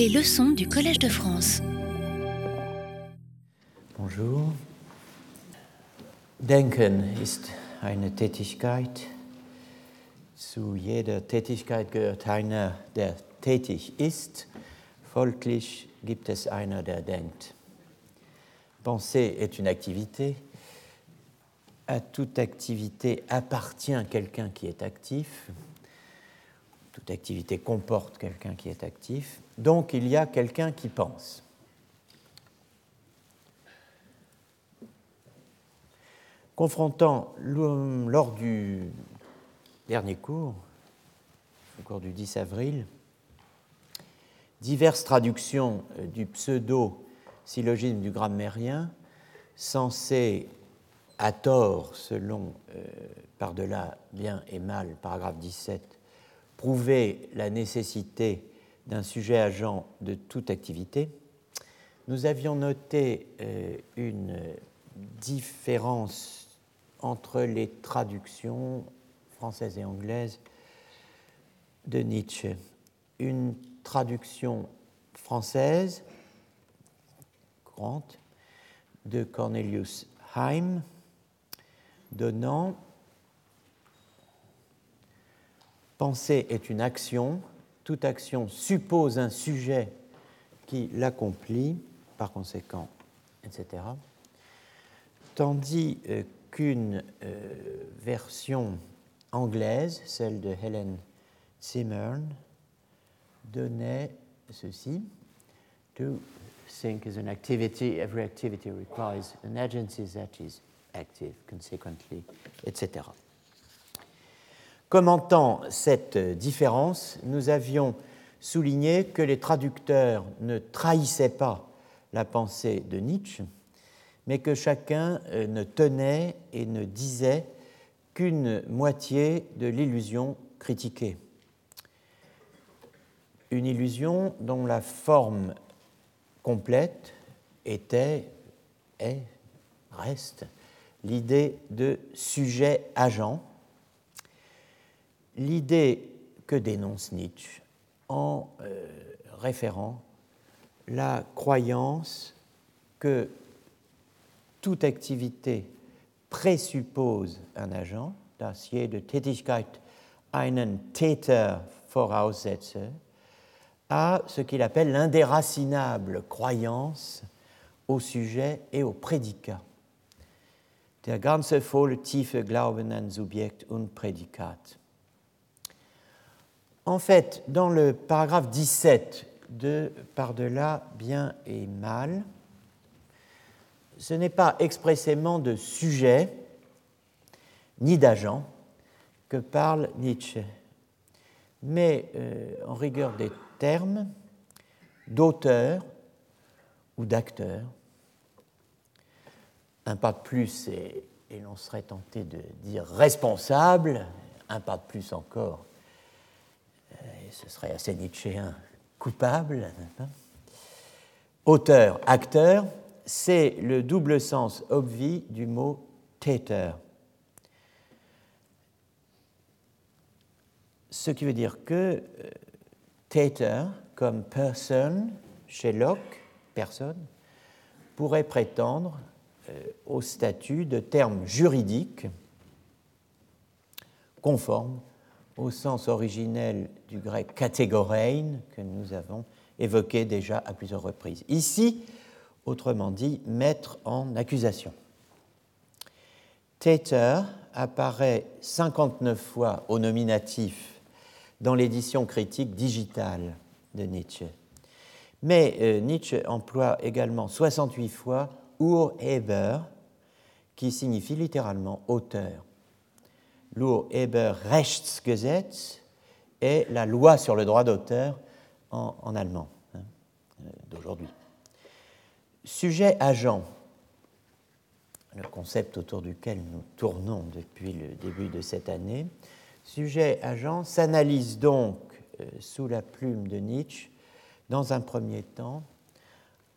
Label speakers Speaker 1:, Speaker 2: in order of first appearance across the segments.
Speaker 1: Les leçons du Collège de France.
Speaker 2: Bonjour. Denken ist eine Tätigkeit. Zu jeder Tätigkeit gehört einer, der tätig ist. Folglich gibt es einer, der denkt. Penser est une activité. À toute activité appartient quelqu'un qui est actif. Toute activité comporte quelqu'un qui est actif. Donc il y a quelqu'un qui pense. Confrontant lors du dernier cours, au cours du 10 avril, diverses traductions du pseudo-syllogisme du grammairien censées, à tort, selon euh, par-delà bien et mal, paragraphe 17, prouver la nécessité d'un sujet agent de toute activité, nous avions noté euh, une différence entre les traductions françaises et anglaises de Nietzsche. Une traduction française, grande, de Cornelius Heim, donnant Penser est une action, toute action suppose un sujet qui l'accomplit, par conséquent, etc. Tandis euh, qu'une euh, version anglaise, celle de Helen Zimmern, donnait ceci. To think is an activity, every activity requires an agency that is active, consequently, etc. Commentant cette différence, nous avions souligné que les traducteurs ne trahissaient pas la pensée de Nietzsche, mais que chacun euh, ne tenait et ne disait qu'une moitié de l'illusion critiquée. Une illusion dont la forme complète était, est, reste l'idée de sujet-agent, l'idée que dénonce Nietzsche en euh, référant la croyance que toute activité présuppose un agent, dass jede Tätigkeit einen Täter voraussetze, à ce qu'il appelle l'indéracinable croyance au sujet et au prédicat. Der ganze volle tiefe Glauben an Subjekt und Prädikat. En fait, dans le paragraphe 17 de Par-delà bien et mal, ce n'est pas expressément de sujet ni d'agent que parle Nietzsche, mais euh, en rigueur des termes d'auteur ou d'acteur. Un pas de plus et, l'on serait tenté de dire responsable, un pas de plus encore, ce serait assez nietzschéen, coupable. Auteur, acteur, c'est le double sens obvi du mot Täter. Ce qui veut dire que euh, Täter, comme person, chez Locke, personne, pourrait prétendre euh, au statut de terme juridique conforme au sens originel du grec katégorein que nous avons évoqué déjà à plusieurs reprises. Ici, autrement dit, mettre en accusation. Täter apparaît 59 fois au nominatif dans l'édition critique digitale de Nietzsche. Mais euh, Nietzsche emploie également 68 fois Urheber, qui signifie littéralement auteur. Rechtsgesetz est la loi sur le droit d'auteur en, allemand hein, euh, d'aujourd'hui. Sujet-agent, le concept autour duquel nous tournons depuis le début de cette année, sujet-agent s'analyse donc euh, sous la plume de Nietzsche dans un premier temps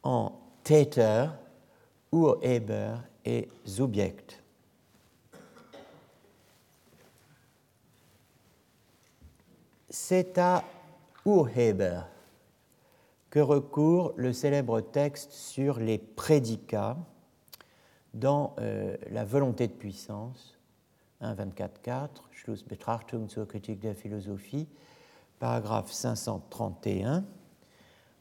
Speaker 2: en Täter, Urheber et Subjekt. C'est à Urheber que recourt le célèbre texte sur les prédicats dans euh, La volonté de puissance, 1.24.4, Schlussbetrachtung zur Kritik der Philosophie, paragraphe 531,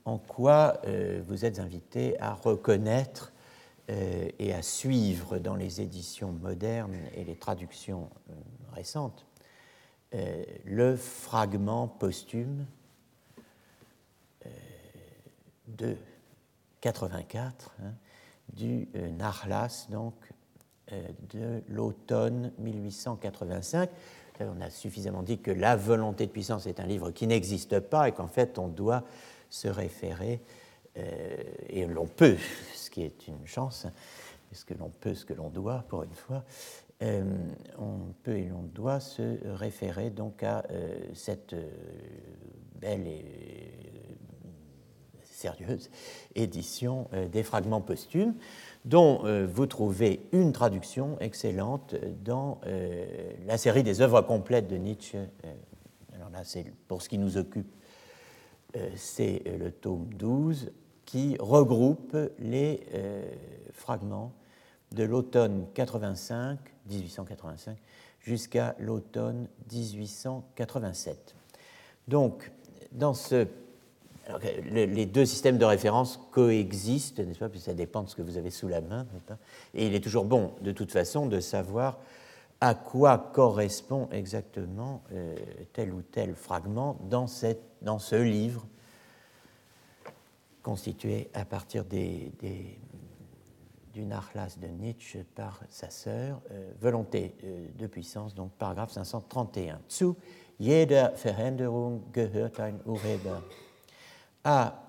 Speaker 2: en quoi euh, vous êtes invité à reconnaître euh, et à suivre dans les éditions modernes et les traductions récentes le fragment posthume de 84 hein, du euh, Narlas, donc euh, de l'automne 1885. On a suffisamment dit que La volonté de puissance est un livre qui n'existe pas et qu'en fait on doit se référer, euh, et l'on peut, ce qui est une chance, parce que l'on peut ce que l'on doit pour une fois, on peut et l'on doit se référer donc à cette belle et sérieuse édition euh, des fragments posthumes, dont euh, vous trouvez une traduction excellente dans euh, la série des œuvres complètes de Nietzsche. Alors là, pour ce qui nous occupe, c'est le tome 12 qui regroupe les fragments de l'automne 85, 1885 jusqu'à l'automne 1887. Donc, dans ce les deux systèmes de référence coexistent, n'est-ce pas, Puis ça dépend de ce que vous avez sous la main. Et il est toujours bon, de toute façon, de savoir à quoi correspond exactement euh, tel ou tel fragment dans, cette, dans ce livre constitué à partir des, des, du Nachlass de Nietzsche par sa sœur, euh, Volonté euh, de puissance, donc paragraphe 531. Zu jeder Veränderung gehört ein Urheber à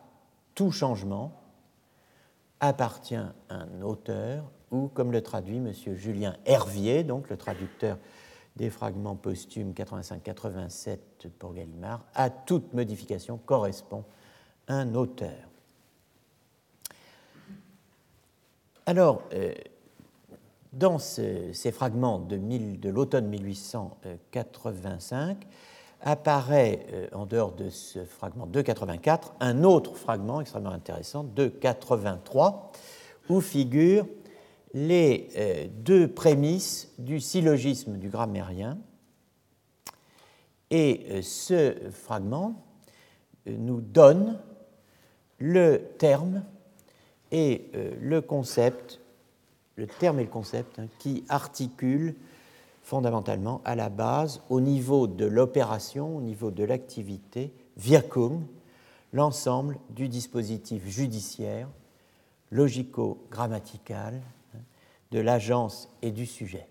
Speaker 2: tout changement appartient un auteur ou, comme le traduit M. Julien Hervier, donc le traducteur des fragments posthumes 85-87 pour Gallimard, à toute modification correspond un auteur. Alors, euh, dans ces fragments de, l'automne 1885, apparaît, euh, en dehors de ce fragment 284, un autre fragment extrêmement intéressant, 283, où figurent les euh, deux prémices du syllogisme du grammairien. Et ce fragment nous donne le terme et le concept, le terme et le concept hein, qui articulent fondamentalement à la base, au niveau de l'opération, au niveau de l'activité, Wirkung, l'ensemble du dispositif judiciaire, logico-grammatical, hein, de l'agence et du sujet.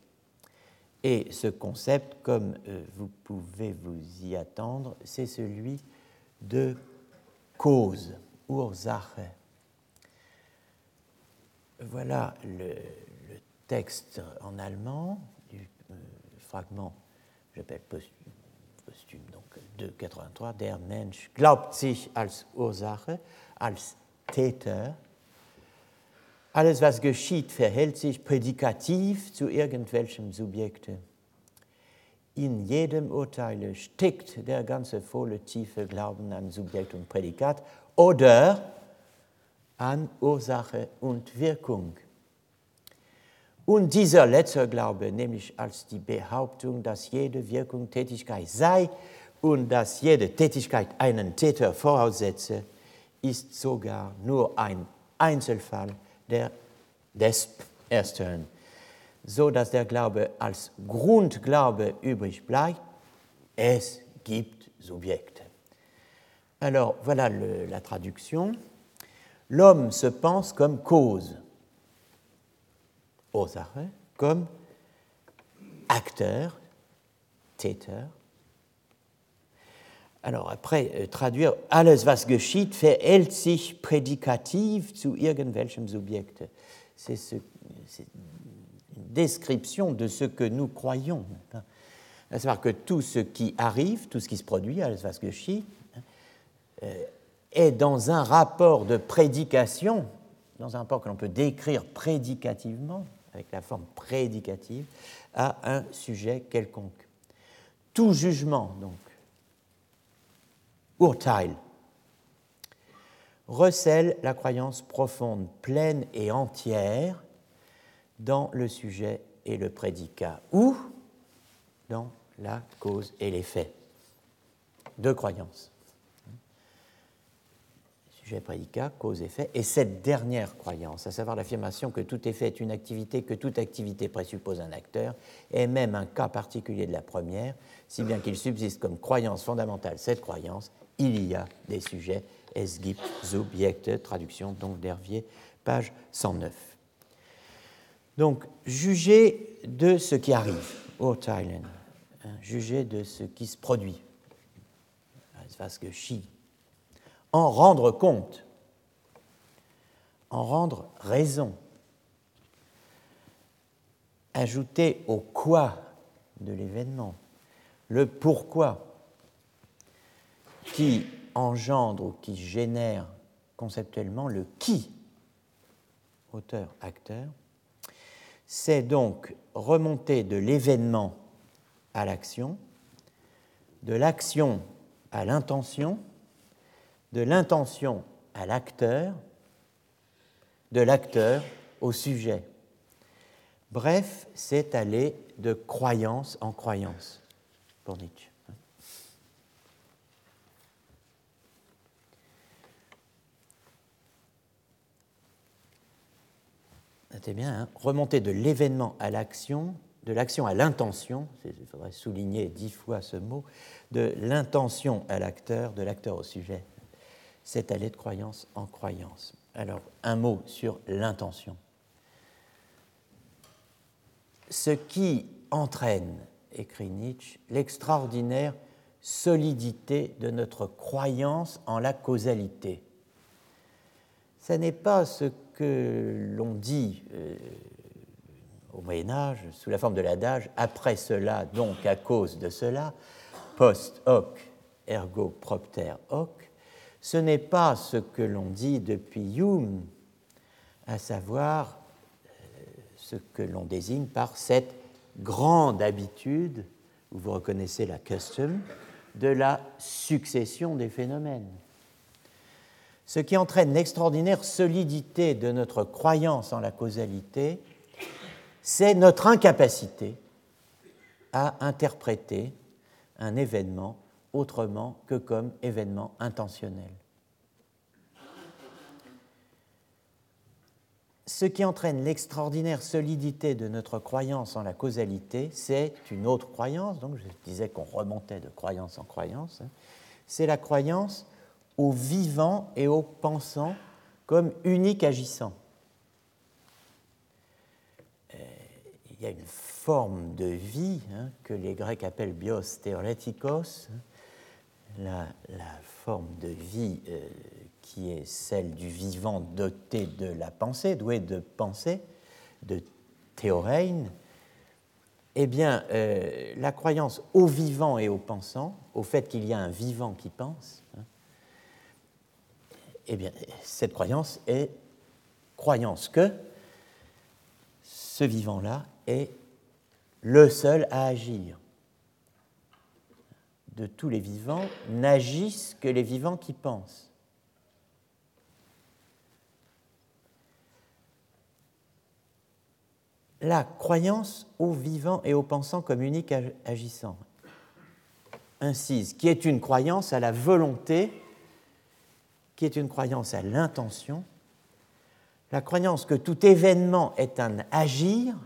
Speaker 2: Et ce concept, comme euh, vous pouvez vous y attendre, c'est celui de cause, Ursache. Voilà le, le texte en allemand fragment, j'appelle posthume, donc 283, der Mensch glaubt sich als Ursache, als Täter. Alles, was geschieht, verhält sich prädikativ zu irgendwelchem Subjekte. In jedem Urteile steckt der ganze volle tiefe Glauben an Subjekt und Prädikat oder an Ursache und Wirkung. Und dieser letzte Glaube, nämlich als die Behauptung, dass jede Wirkung Tätigkeit sei und dass jede Tätigkeit einen Täter voraussetze, ist sogar nur ein Einzelfall der, des Ersten, so dass der Glaube als Grundglaube übrig bleibt. Es gibt Subjekte. Alors voilà le, la traduction. L'homme se pense comme cause comme acteur, Täter. Alors après, euh, traduire alles was geschieht verhält sich prädikativ zu irgendwelchem Subjekt. C'est ce, une description de ce que nous croyons. À savoir que tout ce qui arrive, tout ce qui se produit, alles was geschieht, euh, est dans un rapport de prédication, dans un rapport que l'on peut décrire prédicativement, avec la forme prédicative, à un sujet quelconque. Tout jugement, donc, Urteil, recèle la croyance profonde, pleine et entière dans le sujet et le prédicat, ou dans la cause et l'effet. Deux croyances. Sujet, prédicat, cause, effet. Et cette dernière croyance, à savoir l'affirmation que tout effet est une activité, que toute activité présuppose un acteur, est même un cas particulier de la première, si bien qu'il subsiste comme croyance fondamentale cette croyance, il y a des sujets es gibt Subjekte, traduction donc d'Hervier, page 109. Donc, juger de ce qui arrive, urteilen, hein, juger de ce qui se produit, en rendre compte, en rendre raison, ajouter au quoi de l'événement, le pourquoi, qui engendre ou qui génère conceptuellement le qui, auteur, acteur, c'est donc remonter de l'événement à l'action, de l'action à l'intention, de l'intention à l'acteur, de l'acteur au sujet. Bref, c'est aller de croyance en croyance pour Nietzsche. Notez bien, hein, remonter de l'événement à l'action, de l'action à l'intention, il faudrait souligner dix fois ce mot, de l'intention à l'acteur, de l'acteur au sujet, c'est aller de croyance en croyance. Alors, un mot sur l'intention. Ce qui entraîne, écrit Nietzsche, l'extraordinaire solidité de notre croyance en la causalité. Ce n'est pas ce que l'on dit euh, au Moyen Âge, sous la forme de l'adage, après cela, donc à cause de cela, post hoc, ergo propter hoc, ce n'est pas ce que l'on dit depuis Hume, à savoir euh, ce que l'on désigne par cette grande habitude, où vous reconnaissez la custom, de la succession des phénomènes. Ce qui entraîne l'extraordinaire solidité de notre croyance en la causalité, c'est notre incapacité à interpréter un événement autrement que comme événement intentionnel. Ce qui entraîne l'extraordinaire solidité de notre croyance en la causalité, c'est une autre croyance, donc je disais qu'on remontait de croyance en croyance, hein. c'est la croyance au vivant et au pensant comme unique agissant. Euh, il y a une forme de vie hein, que les Grecs appellent bios theoretikos, la, forme de vie euh, qui est celle du vivant doté de la pensée, doué de pensée, de théorein. Eh bien, euh, la croyance au vivant et au pensant, au fait qu'il y a un vivant qui pense, hein, eh bien, cette croyance est croyance que ce vivant-là est le seul à agir. De tous les vivants, n'agissent que les vivants qui pensent. La croyance au vivant et au pensant comme unique agissant, incise, qui est une croyance à la volonté qui est une croyance à l'intention, la croyance que tout événement est un agir,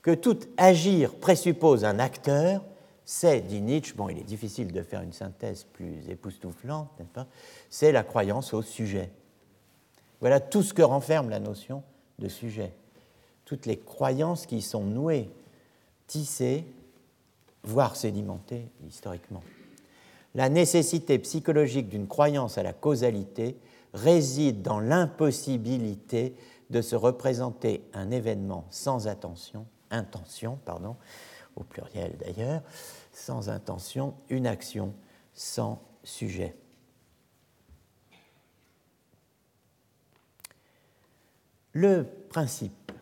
Speaker 2: que tout agir présuppose un acteur, c'est, dit Nietzsche, bon, il est difficile de faire une synthèse plus époustouflante, n'est-ce C'est la croyance au sujet. Voilà tout ce que renferme la notion de sujet. Toutes les croyances qui sont nouées, tissées, voire sédimentées historiquement la nécessité psychologique d'une croyance à la causalité réside dans l'impossibilité de se représenter un événement sans intention, pardon, au pluriel d'ailleurs, sans intention, une action sans sujet. Le principe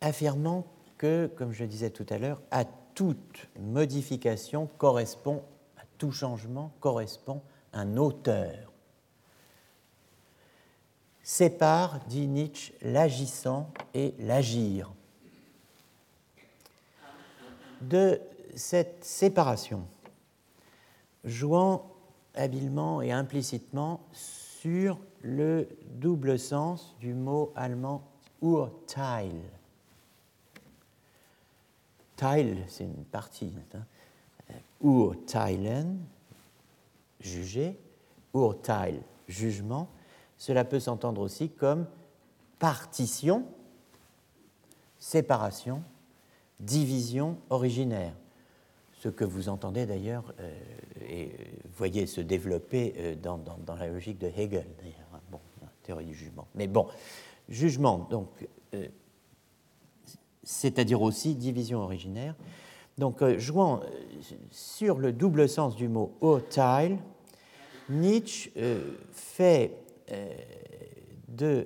Speaker 2: affirmant que, comme je disais tout à l'heure, à toute modification correspond à tout changement correspond un auteur. Sépare, dit Nietzsche, l'agissant et l'agir. De cette séparation, jouant habilement et implicitement sur le double sens du mot allemand Urteil. Teil, c'est une partie. Hein. Urteilen, juger. Urteil, jugement. Cela peut s'entendre aussi comme partition, séparation, division originaire ce que vous entendez d'ailleurs euh, et voyez se développer euh, dans, la logique de Hegel, d'ailleurs, hein, bon, la théorie du jugement. Mais bon, jugement, donc, euh, c'est-à-dire aussi division originaire. Donc, jouant sur le double sens du mot Urteil, Nietzsche fait de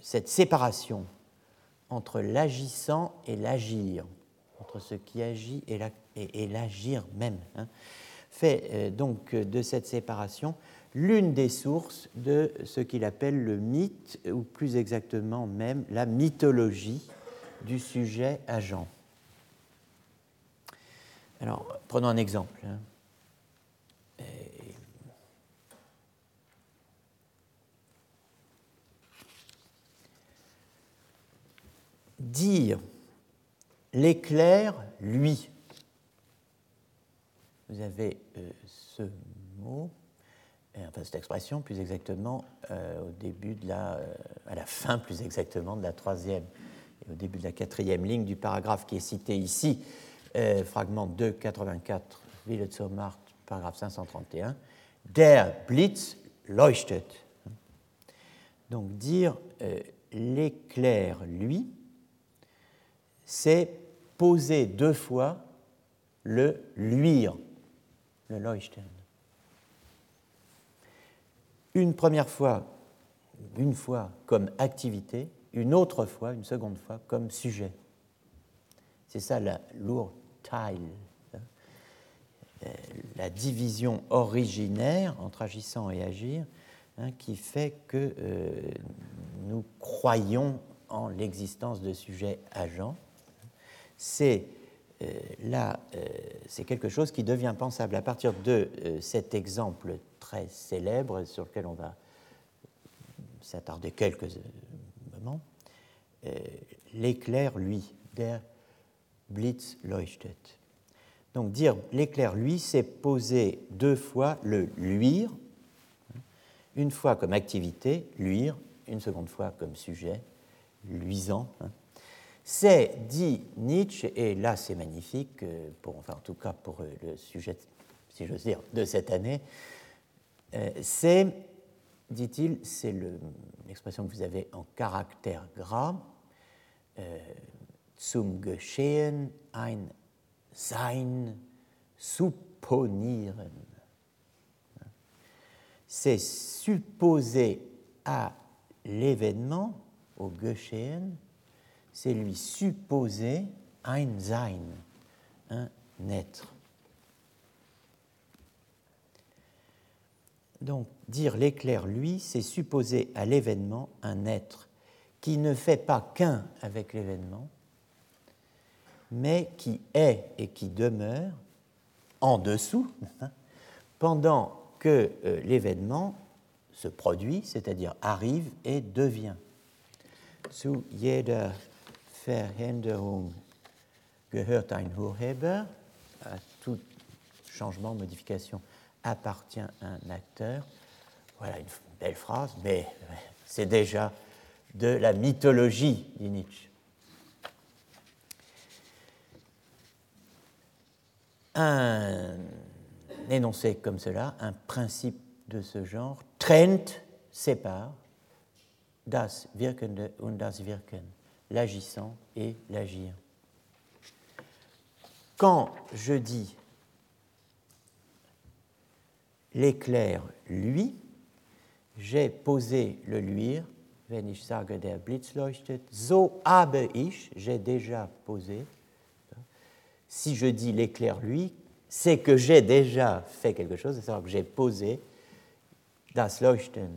Speaker 2: cette séparation entre l'agissant et l'agir ce qui agit et l'agir même, hein, fait euh, donc de cette séparation l'une des sources de ce qu'il appelle le mythe, ou plus exactement même la mythologie du sujet agent. Alors, prenons un exemple. Hein. Dire L'éclair, lui. Vous avez euh, ce mot, euh, enfin cette expression plus exactement euh, au début de la, à la fin plus exactement de la troisième et au début de la quatrième ligne du paragraphe qui est cité ici, fragment 284, Wille zur Macht, paragraphe 531, Der Blitz leuchtet. Donc dire l'éclair, lui, c'est poser deux fois le luire, le leuchten. Une première fois, une fois comme activité, une autre fois, une seconde fois comme sujet. C'est ça la lourd-taille, hein. euh, la division originaire entre agissant et agir, hein, qui fait que euh, nous croyons en l'existence de sujets agents c'est euh, là, euh, c'est quelque chose qui devient pensable à partir de euh, cet exemple très célèbre sur lequel on va s'attarder quelques moments. l'éclair, lui, der Blitz leuchtet. Donc dire l'éclair, lui, c'est poser deux fois le luire, une fois comme activité, luire, une seconde fois comme sujet, luisant. Hein. C'est, dit Nietzsche, et là c'est magnifique, euh, pour, enfin en tout cas pour euh, le sujet, si j'ose dire, de cette année, euh, c'est, dit-il, c'est l'expression que vous avez en caractère gras, zum Geschehen ein Sein supponieren. C'est supposer à l'événement, au Geschehen, c'est lui supposer ein Sein, un être. Donc, dire l'éclair, lui, c'est supposer à l'événement un être qui ne fait pas qu'un avec l'événement, mais qui est et qui demeure en dessous pendant que euh, l'événement se produit, c'est-à-dire arrive et devient. Zu jeder Veränderung gehört ein Urheber. À tout changement, modification appartient un acteur. Voilà une belle phrase, mais c'est déjà de la mythologie, dit Nietzsche. Un énoncé comme cela, un principe de ce genre, Trent sépare das Wirkende und das Wirken l'agissant et l'agir. Quand je dis l'éclair lui, j'ai posé le luire, wenn ich sage der Blitz leuchtet, so habe ich, j'ai déjà posé. Si je dis l'éclair lui, c'est que j'ai déjà fait quelque chose, c'est-à-dire que j'ai posé das Leuchten,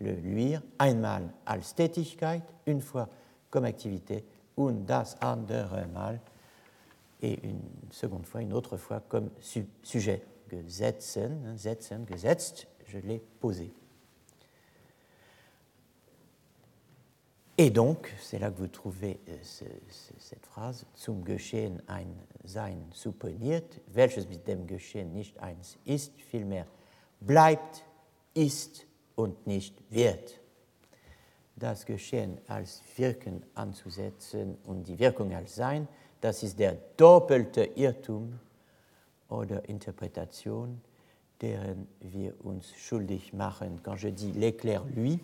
Speaker 2: le luire, einmal als Tätigkeit, une fois comme activité, und das andere Mal, et une seconde fois, une autre fois comme sujet, gesetzen, setzen, gesetzt, je l'ai posé. Et donc, c'est là que vous trouvez euh, cette phrase, zum Geschehen ein Sein supponiert, welches mit dem Geschehen nicht eins ist, vielmehr bleibt, ist und nicht wird. Das Geschehen als Wirken anzusetzen und die Wirkung als Sein, das ist der doppelte Irrtum oder Interpretation, deren wir uns schuldig machen. Quand je dis l'éclair lui,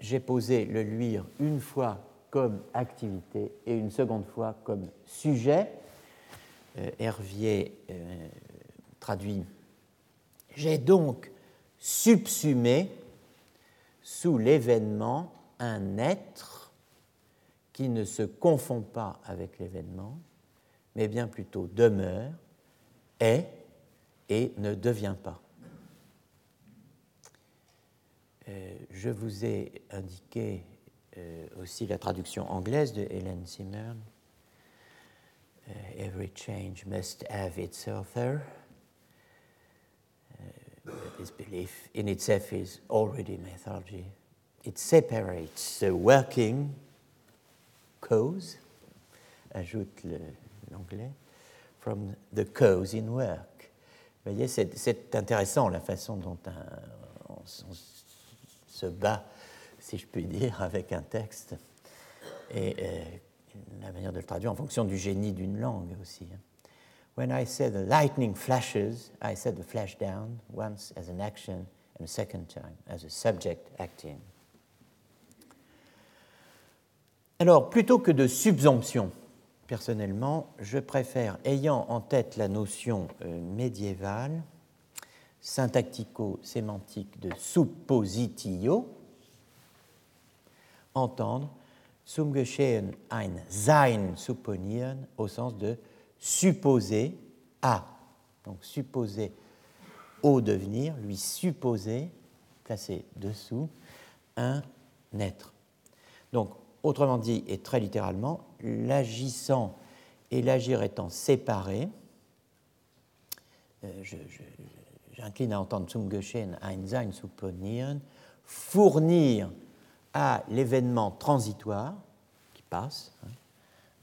Speaker 2: j'ai posé le luire une fois comme activité et une seconde fois comme sujet. Euh, Hervier euh, traduit J'ai donc subsumé sous l'événement un être qui ne se confond pas avec l'événement, mais bien plutôt demeure, est et ne devient pas. Euh, je vous ai indiqué euh, aussi la traduction anglaise de Helen Zimmern. Uh, every change must have its author. This belief in itself is already mythology. It separates the working cause, ajoute l'anglais, from the cause in work. Vous voyez, c'est intéressant la façon dont un, on, on se bat, si je puis dire, avec un texte, et euh, la manière de le traduire en fonction du génie d'une langue aussi. Hein. When I say the lightning flashes, I said the flash down once as an action and a second time as a subject acting. Alors, plutôt que de subsomption, personnellement, je préfère, ayant en tête la notion euh, médiévale, syntactico-sémantique de suppositio, entendre zum Geschehen ein Sein supponieren au sens de supposer à, donc supposer au devenir, lui supposer, placé dessous, un être. Donc, autrement dit, et très littéralement, l'agissant et l'agir étant séparés, euh, j'incline à entendre zum Geschehen ein Sein supponieren, fournir à l'événement transitoire qui passe hein,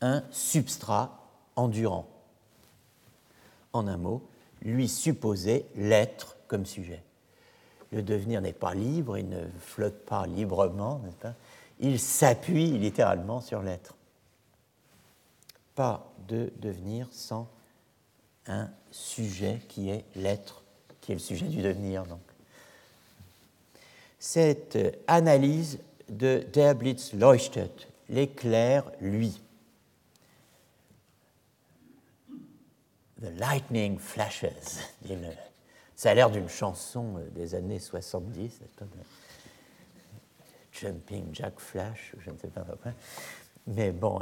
Speaker 2: un substrat endurant. En un mot, lui supposer l'être comme sujet. Le devenir n'est pas libre, il ne flotte pas librement, pas? Il s'appuie littéralement sur l'être. Pas de devenir sans un sujet qui est l'être qui est le sujet du devenir. Donc. Cette analyse de Der Blitz leuchtet, l'éclair, lui. The lightning flashes. Ça a l'air d'une chanson des années 70, Jumping Jack Flash, je ne sais pas pourquoi. Mais bon,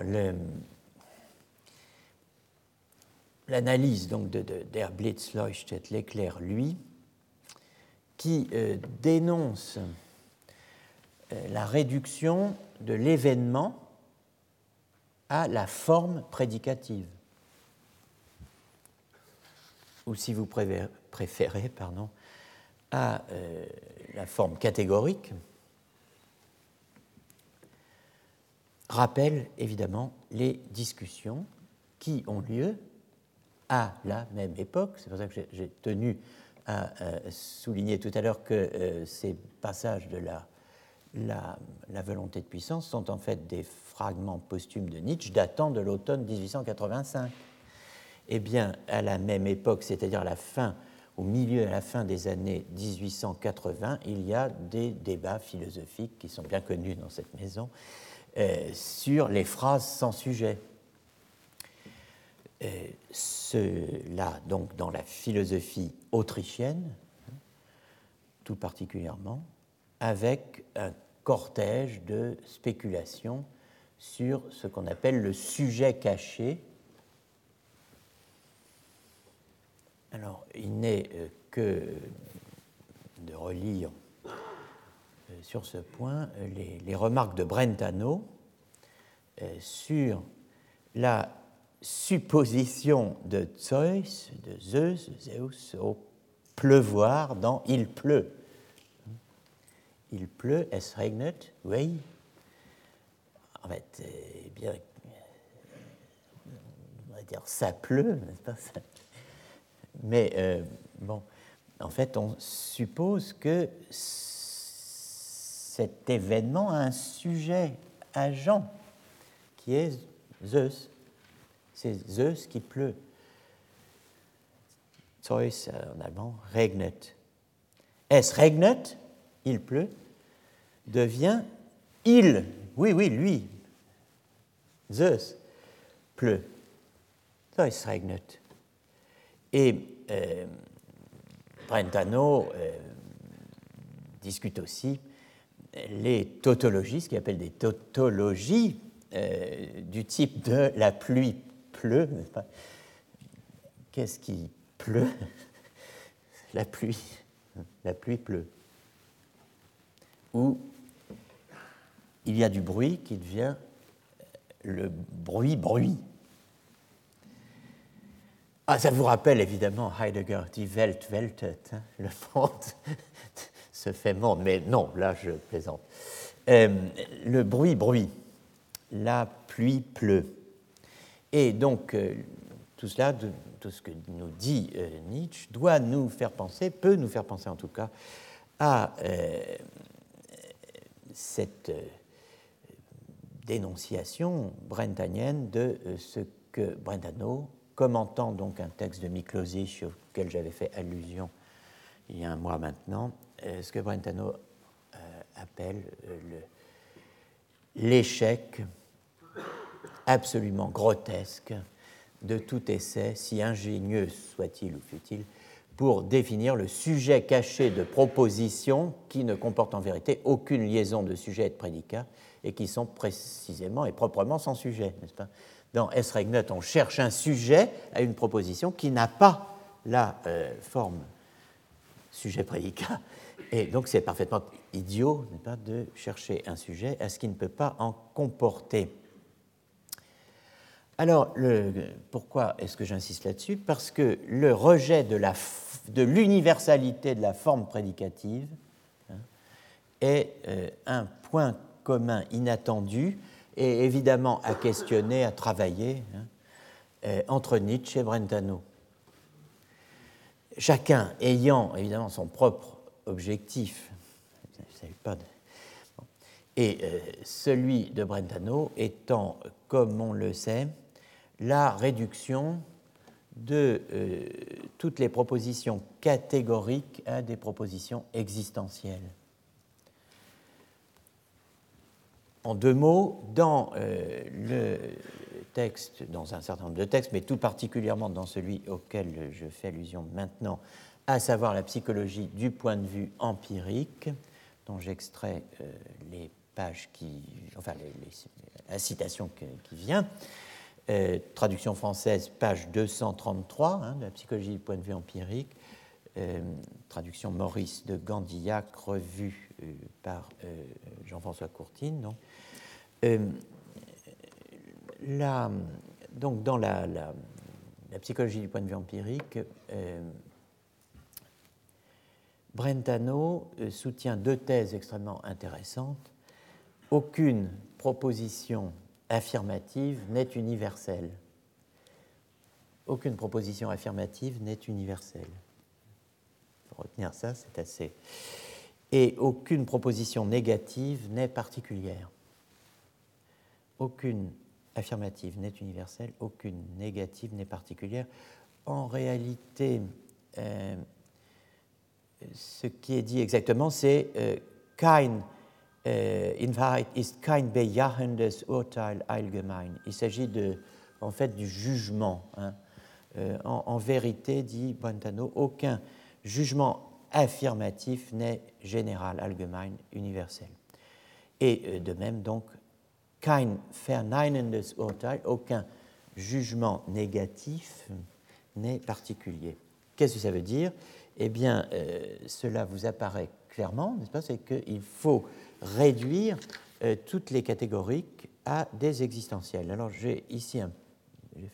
Speaker 2: l'analyse donc de, de Der Blitz leuchtet, l'éclair, lui, qui euh, dénonce euh, la réduction de l'événement à la forme prédicative. Ou si vous préférez, pardon, à euh, la forme catégorique, rappelle évidemment les discussions qui ont lieu à la même époque. C'est pour ça que j'ai tenu à euh, souligner tout à l'heure que euh, ces passages de la, la, la, volonté de puissance sont en fait des fragments posthumes de Nietzsche datant de l'automne 1885. Eh bien, à la même époque, c'est-à-dire la fin, au milieu, à la fin des années 1880, il y a des débats philosophiques qui sont bien connus dans cette maison euh, sur les phrases sans sujet. Euh, cela donc dans la philosophie autrichienne, tout particulièrement, avec un cortège de spéculations sur ce qu'on appelle le sujet caché Alors, il n'est que de relire sur ce point les, remarques de Brentano sur la supposition de Zeus, de Zeus, Zeus au pleuvoir dans Il pleut. Il pleut, es regnet, oui. En fait, eh bien, on va dire ça pleut, n'est-ce pas? Mais euh, bon, en fait, on suppose que cet événement a un sujet agent qui est Zeus c'est Zeus qui pleut. Zeus en allemand, regnet. Es regnet, il pleut, devient il. Oui, oui, lui. Zeus pleut. Zeus regnet. Et euh, Brentano euh, discute aussi les tautologies, ce qu'il appelle des tautologies euh, du type de la pluie pleut, Qu'est-ce qui pleut? La pluie. La pluie pleut. Ou il y a du bruit qui devient le bruit-bruit. Ah, ça vous rappelle évidemment Heidegger die Welt weltet, hein, le monde se fait monde, mais non, là je plaisante. Euh, le bruit-bruit, la pluie pleut. Et donc, euh, tout cela, tout ce que nous dit euh, Nietzsche, doit nous faire penser, peut nous faire penser en tout cas, à cette dénonciation brentanienne de ce que Brentano, commentant donc un texte de Miklosic auquel j'avais fait allusion il y a un mois maintenant, ce que Brentano appelle l'échec absolument grotesque de tout essai, si ingénieux soit-il ou fut-il, pour définir le sujet caché de propositions qui ne comportent en vérité aucune liaison de sujet et de prédicat et qui sont précisément et proprement sans sujet, n'est-ce pas? Dans S. Regnet, on cherche un sujet à une proposition qui n'a pas la euh, forme sujet-prédicat. Et donc c'est parfaitement idiot de chercher un sujet à ce qui ne peut pas en comporter. Alors, pourquoi est-ce que j'insiste là-dessus? Parce que le rejet de l'universalité de, la forme prédicative hein, est euh, un point commun inattendu et évidemment à questionner, à travailler hein, euh, entre Nietzsche et Brentano. Chacun ayant évidemment son propre objectif, et euh, celui de Brentano étant, comme on le sait, la réduction de euh, toutes les propositions catégoriques à des propositions existentielles. En deux mots, dans euh, le texte, dans un certain nombre de textes, mais tout particulièrement dans celui auquel je fais allusion maintenant, à savoir la psychologie du point de vue empirique, dont j'extrais euh, les pages qui, enfin la citation qui vient, euh, traduction française, page 233, hein, de la psychologie du point de vue empirique, traduction Maurice de Gandillac, revue par Jean-François Courtine. Donc, donc dans la, psychologie du point de vue empirique, Brentano soutient deux thèses extrêmement intéressantes. Aucune proposition affirmative n'est universelle. Aucune proposition affirmative n'est universelle. Faut retenir ça, c'est assez. Et aucune proposition négative n'est particulière. Aucune affirmative n'est universelle, aucune négative n'est particulière. En réalité, euh, ce qui est dit exactement, c'est euh, äh, in ist kein bejachendes Urteil allgemein. Il s'agit de, en fait du jugement. Hein. Euh, en, vérité, dit Brentano, aucun jugement affirmatif n'est général, allgemein, universel. Et euh, de même, donc, kein verneinendes Urteil, aucun jugement négatif n'est particulier. Qu'est-ce que ça veut dire? Eh bien, euh, cela vous apparaît clairement, n'est-ce pas? C'est qu'il faut réduire euh, toutes les catégoriques à des existentielles. Alors, j'ai ici un,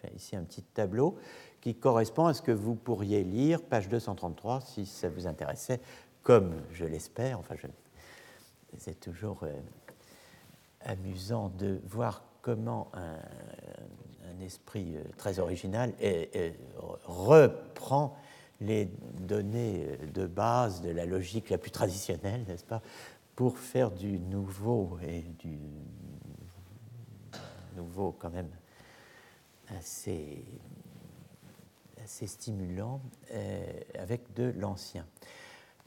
Speaker 2: fait ici un petit tableau qui correspond à ce que vous pourriez lire, page 233, si ça vous intéressait, comme je l'espère. Enfin, c'est toujours euh, amusant de voir comment un, esprit euh, très original reprend les données euh, de base de la logique la plus traditionnelle, n'est-ce pas, pour faire du nouveau et du nouveau quand même assez stimulant euh, avec de l'ancien.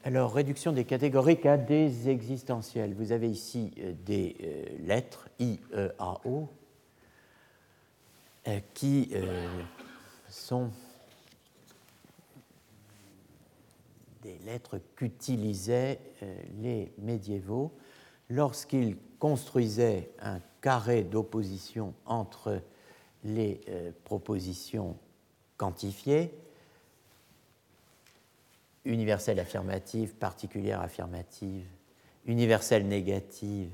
Speaker 2: Alors, réduction des catégoriques à des existentiels. Vous avez ici euh, des euh, lettres I, E, A, O qui sont des lettres qu'utilisaient les médiévaux lorsqu'ils construisaient un carré d'opposition entre les propositions quantifiée, universelle affirmative, particulière affirmative, universelle négative,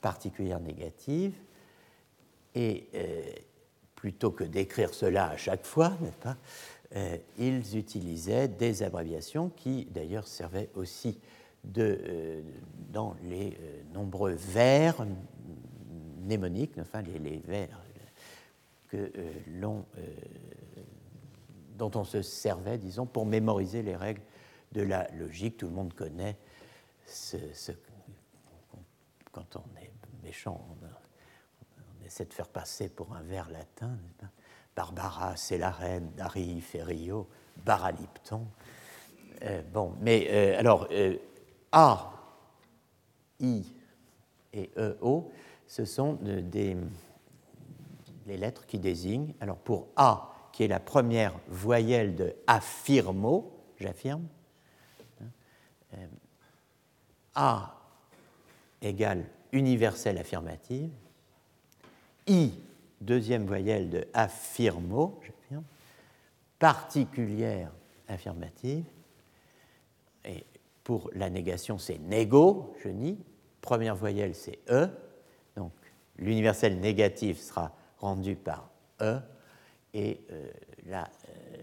Speaker 2: particulière négative, et euh, plutôt que d'écrire cela à chaque fois, euh, ils utilisaient des abréviations qui d'ailleurs servaient aussi euh, dans les nombreux vers mnémoniques, enfin les, les vers que l'on dont on se servait, disons, pour mémoriser les règles de la logique. Tout le monde connaît ce, quand on est méchant, on, essaie de faire passer pour un vers latin. Barbara, c'est la reine, Dari, Ferrio, Baralipton. Euh, bon, mais euh, alors, euh, A, I et E, O, ce sont des, les lettres qui désignent. Alors, pour A, qui est la première voyelle de affirmo, j'affirme. Euh, A égale universelle affirmative. I, deuxième voyelle de affirmo, j'affirme. Particulière affirmative. Et pour la négation, c'est négo, je nie. Première voyelle, c'est E. Donc l'universelle négative sera rendue par E et euh, la euh,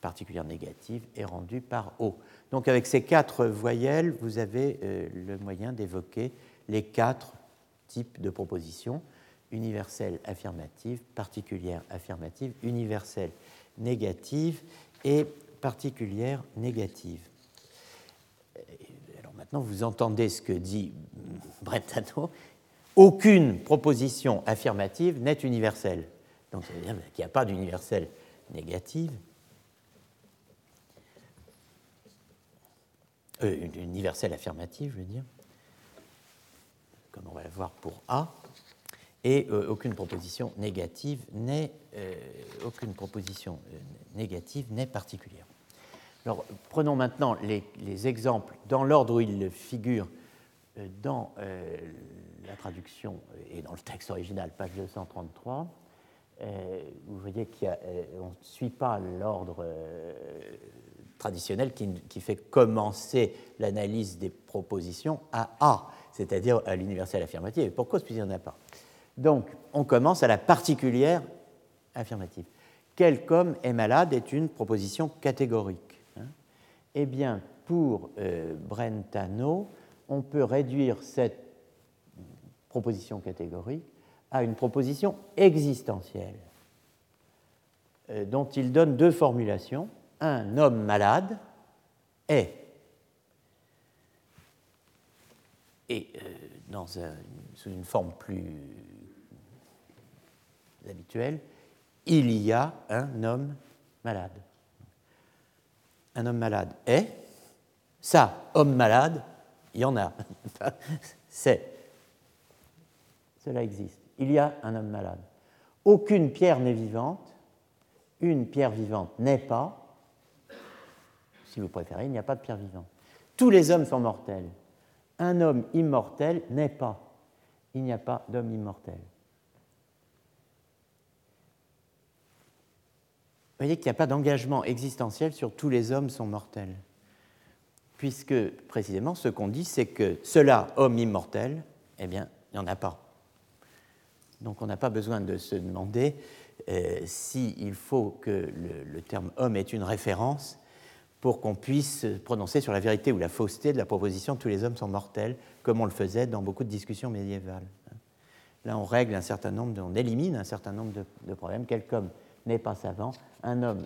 Speaker 2: particulière négative est rendue par O. Donc avec ces quatre voyelles, vous avez euh, le moyen d'évoquer les quatre types de propositions universelle affirmative, particulière affirmative, universelle négative et particulière négative. Alors maintenant, vous entendez ce que dit Brentano. Aucune proposition affirmative n'est universelle. Donc ça veut dire qu'il n'y a pas d'universel négative. Euh, une universelle affirmative, je veux dire, comme on va le voir pour A, et euh, aucune proposition négative n'est euh, aucune proposition négative n'est particulière. Alors prenons maintenant les, les exemples dans l'ordre où ils figurent dans la traduction et dans le texte original, page 233. Euh, vous voyez qu'on euh, ne suit pas l'ordre euh, traditionnel qui, fait commencer l'analyse des propositions à A, c'est-à-dire à, l'universel affirmative. Et pour puisqu'il n'y en a pas? Donc, on commence à la particulière affirmative. Quel comme est malade est une proposition catégorique. Hein. eh bien, pour Brentano, on peut réduire cette proposition catégorique à une proposition existentielle, euh, dont il donne deux formulations. Un homme malade est, et euh, dans sous une forme plus habituelle, il y a un homme malade. Un homme malade est, ça, homme malade, il y en a. C'est, cela existe il y a un homme malade. Aucune pierre n'est vivante, une pierre vivante n'est pas, si vous préférez, il n'y a pas de pierre vivante. Tous les hommes sont mortels. Un homme immortel n'est pas. Il n'y a pas d'homme immortel. voyez qu'il n'y a pas d'engagement existentiel sur tous les hommes sont mortels. Puisque, précisément, ce qu'on dit, c'est que cela, homme immortel, eh bien, il n'y en a pas. Donc on n'a pas besoin de se demander euh, s'il faut que le, terme homme ait une référence pour qu'on puisse prononcer sur la vérité ou la fausseté de la proposition tous les hommes sont mortels, comme on le faisait dans beaucoup de discussions médiévales. Là, on règle un certain nombre, on élimine un certain nombre de, problèmes. Quel homme n'est pas savant, un homme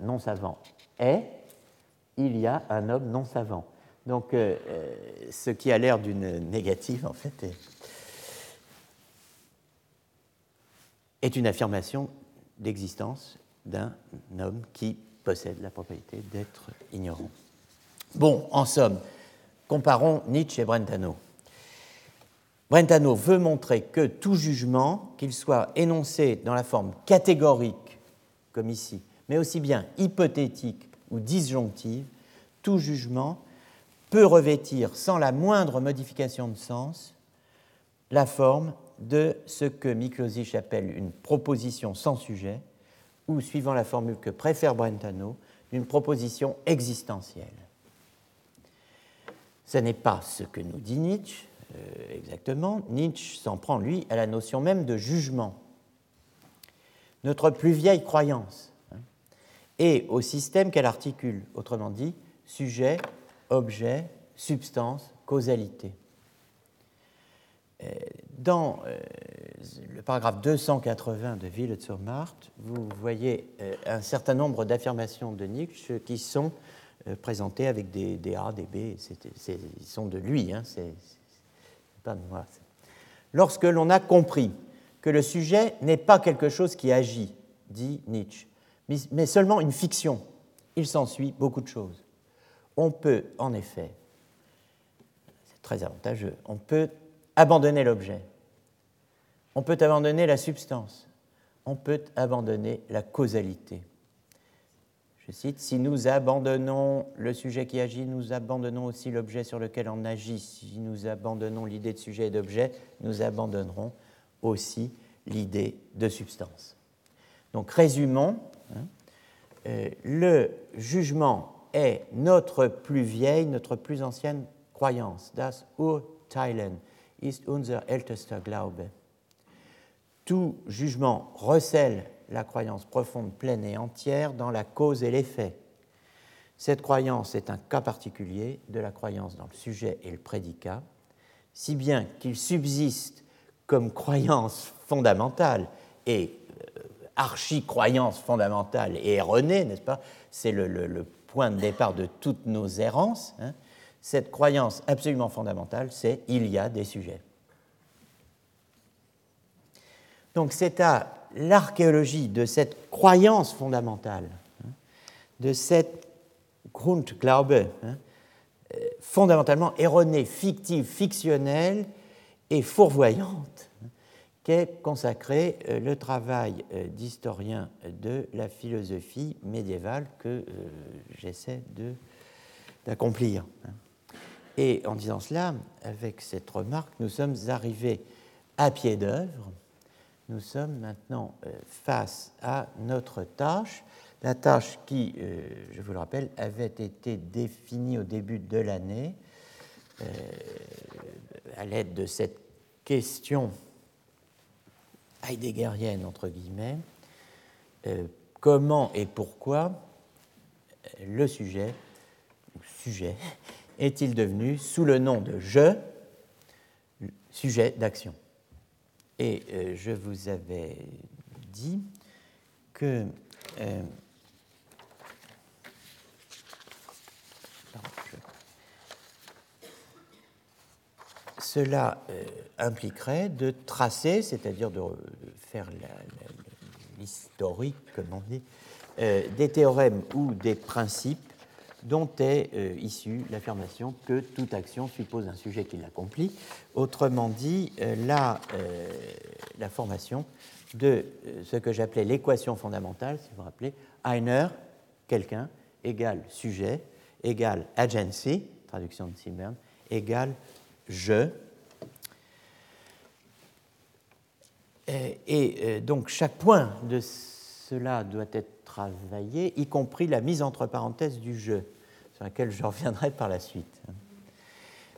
Speaker 2: non savant est, il y a un homme non savant. Donc, euh, euh, ce qui a l'air d'une négative, en fait, est, est une affirmation d'existence d'un homme qui possède la propriété d'être ignorant. Bon, en somme, comparons Nietzsche et Brentano. Brentano veut montrer que tout jugement, qu'il soit énoncé dans la forme catégorique, comme ici, mais aussi bien hypothétique ou disjonctive, tout jugement peut revêtir sans la moindre modification de sens la forme de ce que Miklosic appelle une proposition sans sujet, ou, suivant la formule que préfère Brentano, une proposition existentielle. Ce n'est pas ce que nous dit Nietzsche euh, exactement. Nietzsche s'en prend, lui, à la notion même de jugement. Notre plus vieille croyance, hein, et au système qu'elle articule, autrement dit, sujet, objet, substance, causalité. Euh, dans euh, le paragraphe 280 de Ville sur Marthe, vous voyez euh, un certain nombre d'affirmations de Nietzsche qui sont présentées avec des, A, des B, ils sont de lui, hein, c'est pas de moi. Lorsque l'on a compris que le sujet n'est pas quelque chose qui agit, dit Nietzsche, mais seulement une fiction, il s'ensuit beaucoup de choses. On peut, en effet, c'est très avantageux, on peut abandonner l'objet. On peut abandonner la substance. On peut abandonner la causalité. Je cite, Si nous abandonnons le sujet qui agit, nous abandonnons aussi l'objet sur lequel on agit. Si nous abandonnons l'idée de sujet et d'objet, nous abandonnerons aussi l'idée de substance. Donc résumons, hein, euh, le jugement est notre plus vieille, notre plus ancienne croyance, das Urteilen, ist unser ältester Glaube. Tout jugement recèle la croyance profonde, pleine et entière dans la cause et l'effet. Cette croyance est un cas particulier de la croyance dans le sujet et le prédicat, si bien qu'il subsiste comme croyance fondamentale et euh, archi-croyance fondamentale et erronée, n'est-ce pas? C'est le, point de départ de toutes nos errances. Hein cette croyance absolument fondamentale, c'est il y a des sujets. Donc c'est à l'archéologie de cette croyance fondamentale, hein, de cette Grundglaube, hein, euh, fondamentalement erronée, fictive, fictionnelle et fourvoyante, hein, qu'est consacré euh, le travail euh, d'historien de la philosophie médiévale que j'essaie d'accomplir. Et en disant cela, avec cette remarque, nous sommes arrivés à pied d'œuvre. Nous sommes maintenant euh, face à notre tâche, la tâche qui, euh, je vous le rappelle, avait été définie au début de l'année euh, à l'aide de cette question heideggerienne, entre guillemets, comment et pourquoi le sujet, sujet est-il devenu, sous le nom de je, sujet d'action Et euh, je vous avais dit que euh, cela euh, impliquerait de tracer, c'est-à-dire de, faire l'historique, comme on dit, des théorèmes ou des principes dont est euh, issue l'affirmation que toute action suppose un sujet qui l'accomplit, autrement dit euh, la, euh, la, formation de ce que j'appelais l'équation fondamentale, si vous vous rappelez, einer, quelqu'un, égale sujet, égale agency, traduction de Simbern, égale je. Et donc chaque point de cela doit être y compris la mise entre parenthèses du jeu, sur laquelle je reviendrai par la suite.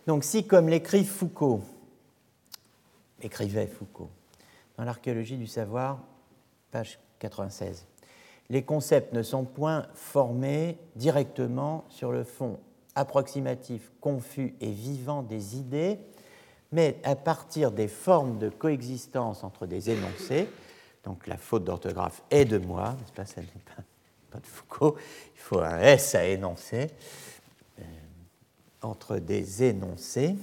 Speaker 2: Donc si, comme l'écrit Foucault, écrivait Foucault, dans l'archéologie du savoir, page 96, les concepts ne sont point formés directement sur le fond approximatif, confus et vivant des idées, mais à partir des formes de coexistence entre des énoncés. Donc la faute d'orthographe est de moi, n'est-ce pas, ça n'est pas, de Foucault, il faut un S à énoncer, euh, entre des énoncés.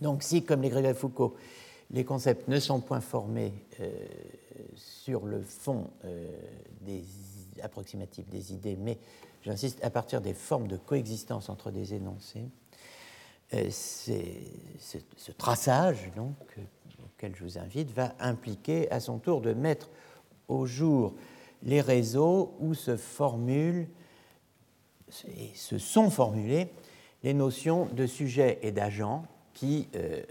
Speaker 2: Donc si, comme l'écrivait Foucault, les concepts ne sont point formés euh, sur le fond euh, des approximatifs des idées, mais j'insiste, à partir des formes de coexistence entre des énoncés, euh, ce traçage donc, auquel je vous invite va impliquer à son tour de mettre au jour les réseaux où se formulent et se sont formulées les notions de sujet et d'agent qui euh,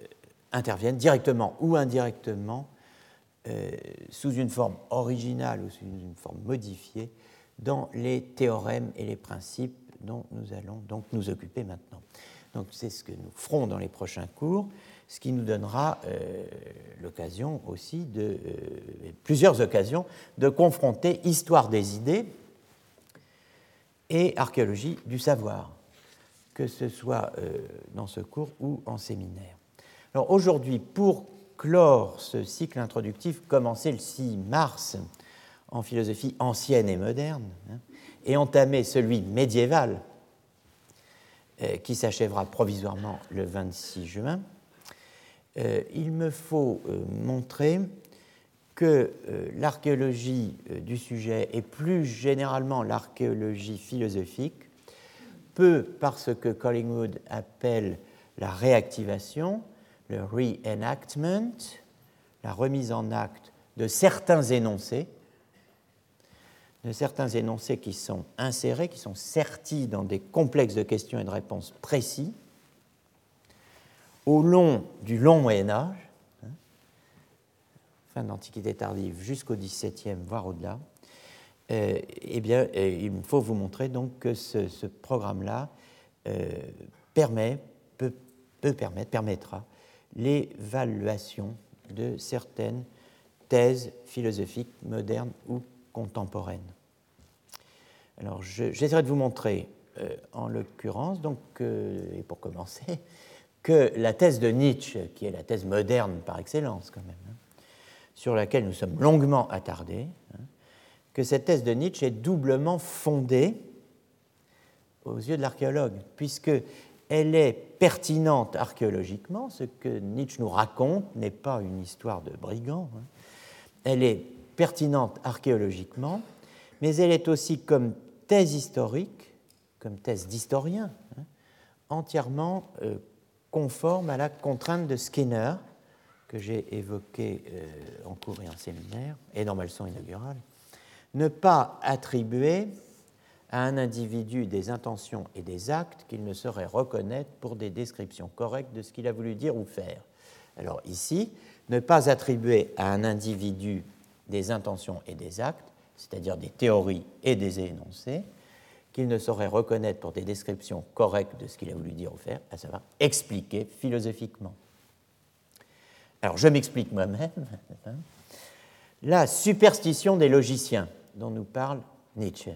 Speaker 2: interviennent directement ou indirectement euh, sous une forme originale ou sous une forme modifiée dans les théorèmes et les principes dont nous allons donc nous occuper maintenant. Donc c'est ce que nous ferons dans les prochains cours, ce qui nous donnera euh, l'occasion aussi de euh, plusieurs occasions de confronter histoire des idées et archéologie du savoir, que ce soit euh, dans ce cours ou en séminaire. Alors aujourd'hui, pour clore ce cycle introductif commencé le 6 mars en philosophie ancienne et moderne, hein, et entamer celui médiéval qui s'achèvera provisoirement le 26 juin, il me faut euh, montrer que l'archéologie du sujet et plus généralement l'archéologie philosophique peut, par ce que Collingwood appelle la réactivation, le reenactment, la remise en acte de certains énoncés, de certains énoncés qui sont insérés, qui sont sertis dans des complexes de questions et de réponses précis, au long du long Moyen Âge, hein, fin de l'Antiquité tardive jusqu'au XVIIe, voire au-delà, euh, eh bien, euh, il faut vous montrer donc que ce, programme-là euh, permet, peut, permettre, permettra l'évaluation de certaines thèses philosophiques modernes ou contemporaine. Alors, j'essaierai de vous montrer, en l'occurrence, donc, et pour commencer, que la thèse de Nietzsche, qui est la thèse moderne par excellence quand même, hein, sur laquelle nous sommes longuement attardés, hein, que cette thèse de Nietzsche est doublement fondée aux yeux de l'archéologue, puisque elle est pertinente archéologiquement, ce que Nietzsche nous raconte n'est pas une histoire de brigands, hein. elle est pertinente archéologiquement, mais elle est aussi comme thèse historique, comme thèse d'historien, hein, entièrement euh, conforme à la contrainte de Skinner, que j'ai évoquée euh, en cours et en séminaire, et dans ma leçon inaugurale, ne pas attribuer à un individu des intentions et des actes qu'il ne saurait reconnaître pour des descriptions correctes de ce qu'il a voulu dire ou faire. Alors ici, ne pas attribuer à un individu des intentions et des actes, c'est-à-dire des théories et des énoncés, qu'il ne saurait reconnaître pour des descriptions correctes de ce qu'il a voulu dire ou faire, à savoir expliquer philosophiquement. Alors je m'explique moi-même. Hein. La superstition des logiciens dont nous parle Nietzsche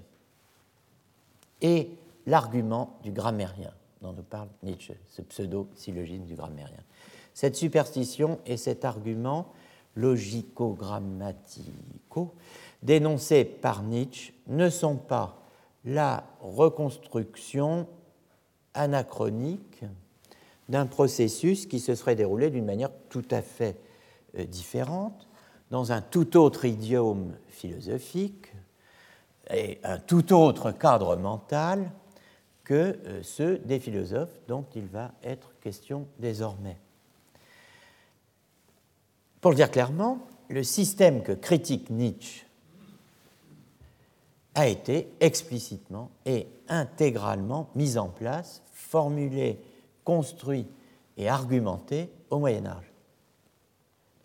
Speaker 2: et l'argument du grammairien dont nous parle Nietzsche, ce pseudo-syllogisme du grammairien. Cette superstition et cet argument logico-grammatico dénoncés par Nietzsche ne sont pas la reconstruction anachronique d'un processus qui se serait déroulé d'une manière tout à fait euh, différente, dans un tout autre idiome philosophique et un tout autre cadre mental que euh, ceux des philosophes dont il va être question désormais. Pour le dire clairement, le système que critique Nietzsche a été explicitement et intégralement mis en place, formulé, construit et argumenté au Moyen Âge.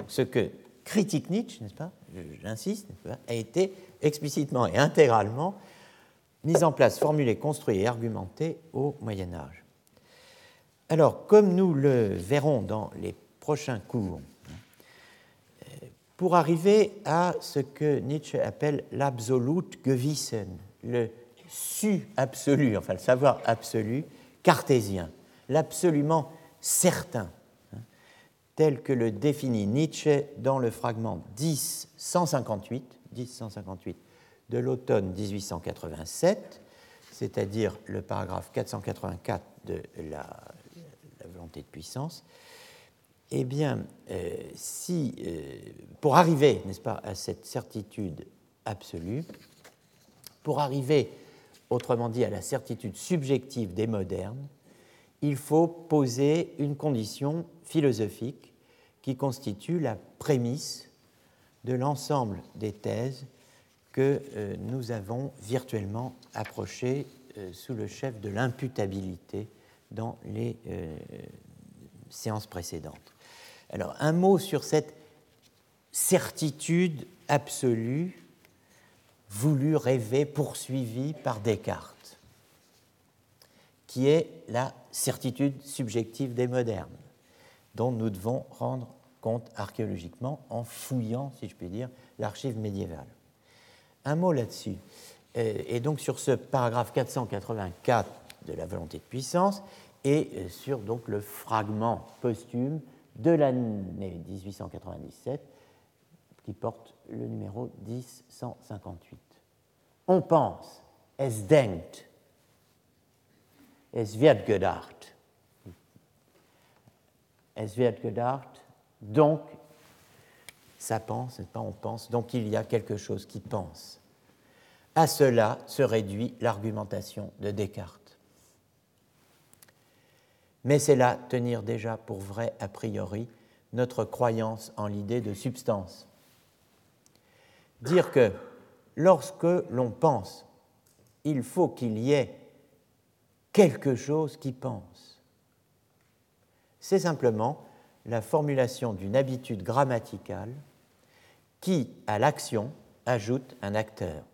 Speaker 2: Ce que critique Nietzsche, n'est-ce pas, j'insiste, a été explicitement et intégralement mis en place, formulé, construit et argumenté au Moyen Âge. Alors, comme nous le verrons dans les prochains cours, pour arriver à ce que Nietzsche appelle l'absolute Gewissen, le su absolu, enfin le savoir absolu cartésien, l'absolument certain, hein, tel que le définit Nietzsche dans le fragment 10-158, 10-158 de l'automne 1887, c'est-à-dire le paragraphe 484 de la, volonté de puissance, eh bien, euh, si, euh, pour arriver, n'est-ce pas, à cette certitude absolue, pour arriver, autrement dit, à la certitude subjective des modernes, il faut poser une condition philosophique qui constitue la prémisse de l'ensemble des thèses que euh, nous avons virtuellement approchées sous le chef de l'imputabilité dans les séances précédentes. Alors, un mot sur cette certitude absolue, voulue, rêvée, poursuivie par Descartes, qui est la certitude subjective des modernes, dont nous devons rendre compte archéologiquement en fouillant, si je puis dire, l'archive médiévale. Un mot là-dessus. Euh, et donc sur ce paragraphe 484 de la volonté de puissance et euh, sur donc le fragment posthume de l'année 1897 qui porte le numéro 1058. On pense, es denkt, es wird gedacht. Es wird gedacht, donc ça pense, pas on pense, donc il y a quelque chose qui pense. À cela se réduit l'argumentation de Descartes mais c'est là tenir déjà pour vrai a priori notre croyance en l'idée de substance. Dire que lorsque l'on pense, il faut qu'il y ait quelque chose qui pense. C'est simplement la formulation d'une habitude grammaticale qui, à l'action, ajoute un acteur.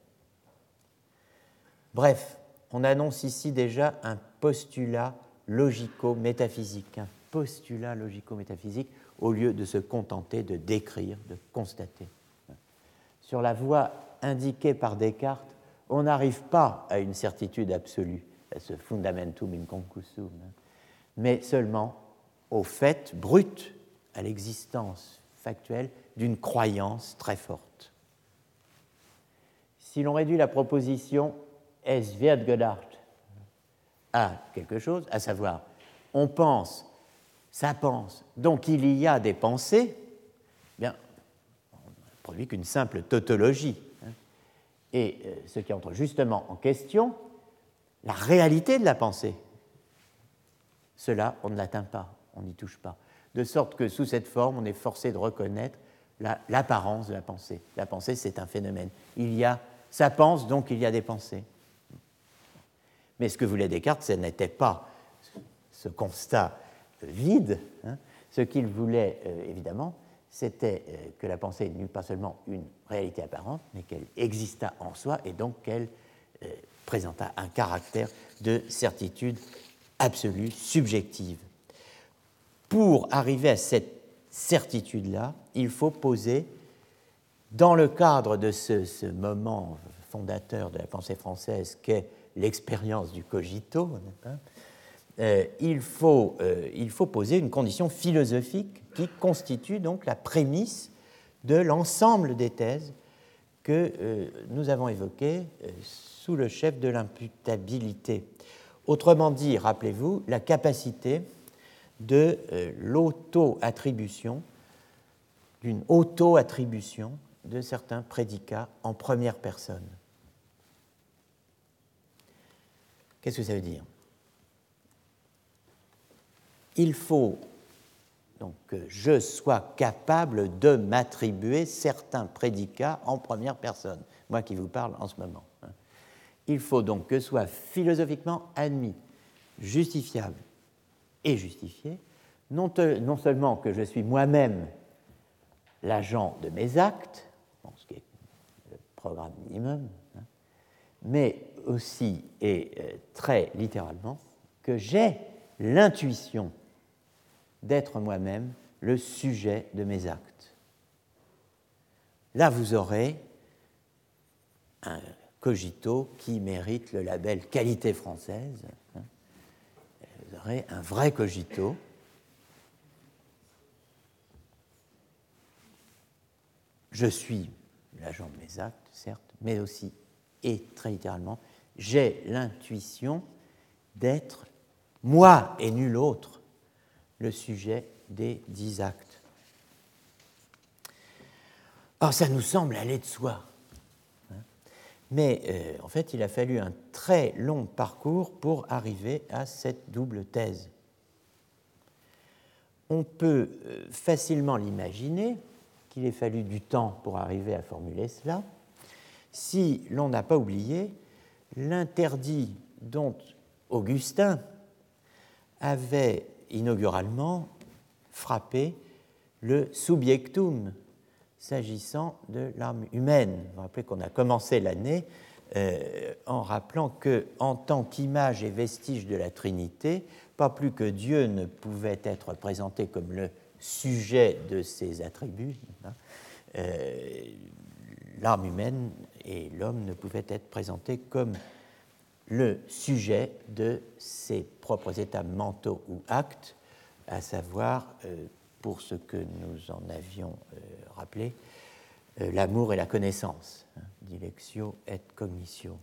Speaker 2: Bref, on annonce ici déjà un postulat logico-métaphysique, un postulat logico-métaphysique, au lieu de se contenter de décrire, de constater. Sur la voie indiquée par Descartes, on n'arrive pas à une certitude absolue, à ce fundamentum inconcusum, mais seulement au fait brut, à l'existence factuelle d'une croyance très forte. Si l'on réduit la proposition es wird gedacht quelque chose, à savoir, on pense, ça pense, donc il y a des pensées, bien, on ne produit qu'une simple tautologie. Hein. Et euh, ce qui entre justement en question, la réalité de la pensée, cela, on ne l'atteint pas, on n'y touche pas. De sorte que sous cette forme, on est forcé de reconnaître l'apparence de la pensée. La pensée, c'est un phénomène. Il y a, ça pense, donc il y a des pensées. Mais ce que voulait Descartes, ce n'était pas ce constat vide. Hein. Ce qu'il voulait, euh, évidemment, c'était euh, que la pensée n'eût pas seulement une réalité apparente, mais qu'elle existât en soi et donc qu'elle euh, présentât un caractère de certitude absolue, subjective. Pour arriver à cette certitude-là, il faut poser, dans le cadre de ce, ce moment fondateur de la pensée française qu'est l'expérience du cogito, euh, il, faut, euh, il faut poser une condition philosophique qui constitue donc la prémisse de l'ensemble des thèses que euh, nous avons évoquées sous le chef de l'imputabilité. Autrement dit, rappelez-vous, la capacité de l'auto-attribution, d'une auto-attribution de certains prédicats en première personne. Qu'est-ce que ça veut dire? Il faut donc que je sois capable de m'attribuer certains prédicats en première personne, moi qui vous parle en ce moment. Hein. Il faut donc que soit philosophiquement admis, justifiable et justifié, non, seulement que je suis moi-même l'agent de mes actes, ce qui est programme minimum, hein, mais aussi et euh, très littéralement que j'ai l'intuition d'être moi-même le sujet de mes actes. Là, vous aurez un cogito qui mérite le label qualité française. Hein. Vous aurez un vrai cogito. Je suis l'agent de mes actes, certes, mais aussi, et très littéralement, j'ai l'intuition d'être, moi et nul autre, le sujet des dix actes. Alors ça nous semble aller de soi. Hein. Mais euh, en fait, il a fallu un très long parcours pour arriver à cette double thèse. On peut euh, facilement l'imaginer qu'il ait fallu du temps pour arriver à formuler cela, si l'on n'a pas oublié l'interdit dont Augustin avait inauguralement frappé le subjectum s'agissant de l'âme humaine. Vous vous rappelez qu'on a commencé l'année euh, en rappelant que, en tant qu'image et vestige de la Trinité, pas plus que Dieu ne pouvait être présenté comme le sujet de ses attributs, hein, euh, l'âme humaine et l'homme ne pouvaient être présentés comme le sujet de ses propres états mentaux ou actes, à savoir, euh, pour ce que nous en avions euh, rappelé, euh, l'amour et la connaissance, hein, dilectio et cognitio.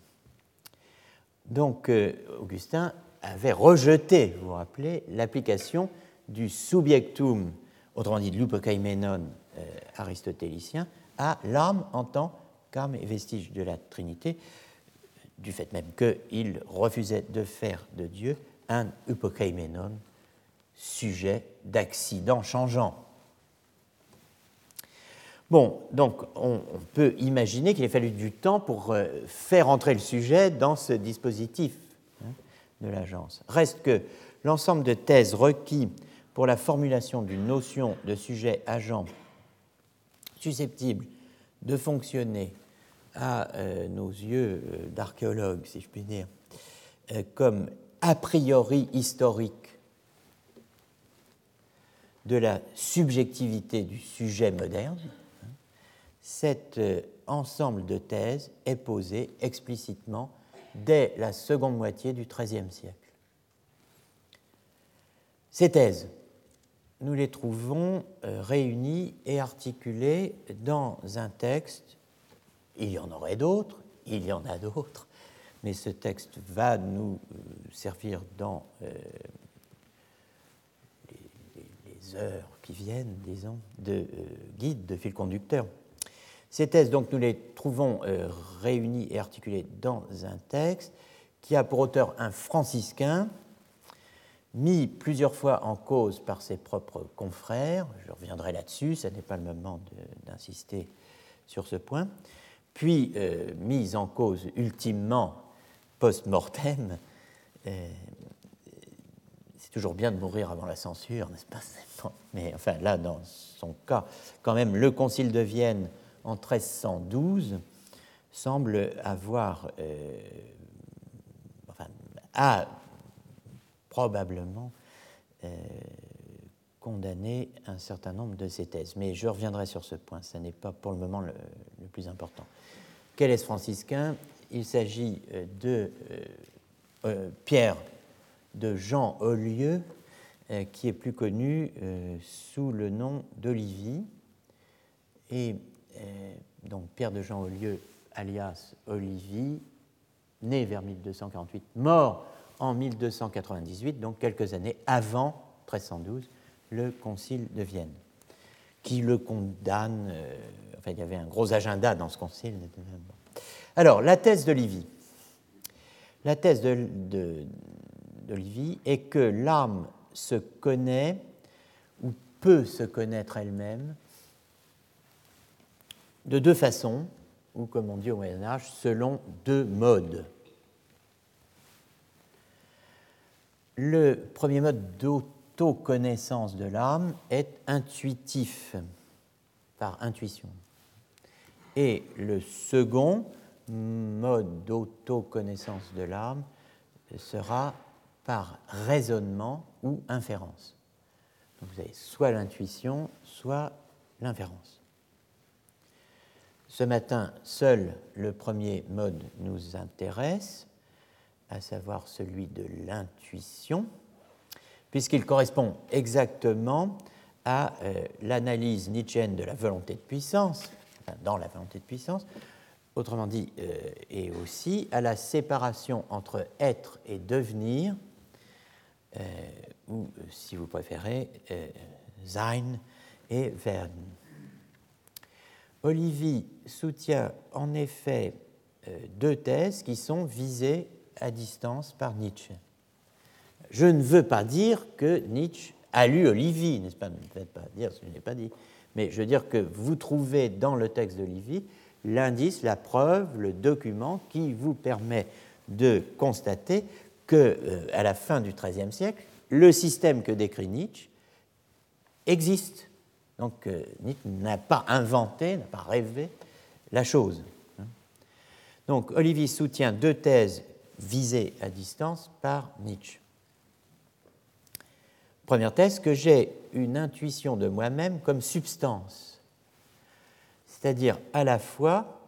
Speaker 2: Donc, Augustin avait rejeté, vous vous rappelez, l'application du subjectum, autrement dit de aristotélicien, à l'âme en tant qu'âme et vestige de la Trinité, du fait même qu'il refusait de faire de Dieu un upokaimenon, sujet d'accident changeant. Bon, donc on, peut imaginer qu'il a fallu du temps pour euh, faire entrer le sujet dans ce dispositif hein, de l'agence. Reste que l'ensemble de thèses requis pour la formulation d'une notion de sujet agent susceptible de fonctionner à euh, nos yeux euh, d'archéologues, si je puis dire, euh, comme a priori historique de la subjectivité du sujet moderne, hein, cet ensemble de thèses est posé explicitement dès la seconde moitié du XIIIe siècle. Ces thèses, nous les trouvons réunies et articulées dans un texte il y en aurait d'autres, il y en a d'autres, mais ce texte va nous euh, servir dans euh, les, heures qui viennent, disons, de euh, guide, de fil conducteur. Ces thèses, donc, nous les trouvons réunies et articulées dans un texte qui a pour auteur un franciscain, mis plusieurs fois en cause par ses propres confrères. Je reviendrai là-dessus, ce n'est pas le moment d'insister sur ce point puis euh, mise en cause ultimement post-mortem. Euh, c'est toujours bien de mourir avant la censure, n'est-ce pas Mais enfin, là, dans son cas, quand même, le Concile de Vienne en 1312 semble avoir, euh, enfin, a probablement condamné un certain nombre de ces thèses. Mais je reviendrai sur ce point, ce n'est pas pour le moment le, plus important. Quel est ce franciscain? Il s'agit euh, de euh, euh, Pierre de Jean Olieu, qui est plus connu sous le nom d'Olivie. Et donc Pierre de Jean Olieu, alias Olivie, né vers 1248, mort en 1298, donc quelques années avant 1312 le Concile de Vienne, qui le condamne. Euh, enfin, il y avait un gros agenda dans ce concile. Alors, la thèse de Livy. La thèse de, Livy est que l'âme se connaît ou peut se connaître elle-même de deux façons, ou comme on dit au Moyen Âge, selon deux modes. Le premier mode d'auto de l'âme est intuitif, par intuition. Et le second mode d'autoconnaissance de l'âme sera par raisonnement ou inférence. Donc vous avez soit l'intuition, soit l'inférence. Ce matin, seul le premier mode nous intéresse, à savoir celui de l'intuition, puisqu'il correspond exactement à euh, l'analyse nietzschéenne de la volonté de puissance, dans la volonté de puissance, autrement dit, euh, et aussi à la séparation entre être et devenir, euh, ou si vous préférez, sein et werden. Olivier soutient en effet deux thèses qui sont visées à distance par Nietzsche. Je ne veux pas dire que Nietzsche a lu Olivier, n'est-ce pas? Ne me faites pas dire ce que je n'ai pas dit. Mais je veux dire que vous trouvez dans le texte d'Olivier l'indice, la preuve, le document qui vous permet de constater que, euh, à la fin du XIIIe siècle, le système que décrit Nietzsche existe. Donc euh, Nietzsche n'a pas inventé, n'a pas rêvé la chose. Donc Olivier soutient deux thèses visées à distance par Nietzsche. Première thèse, que j'ai une intuition de moi-même comme substance, c'est-à-dire à la fois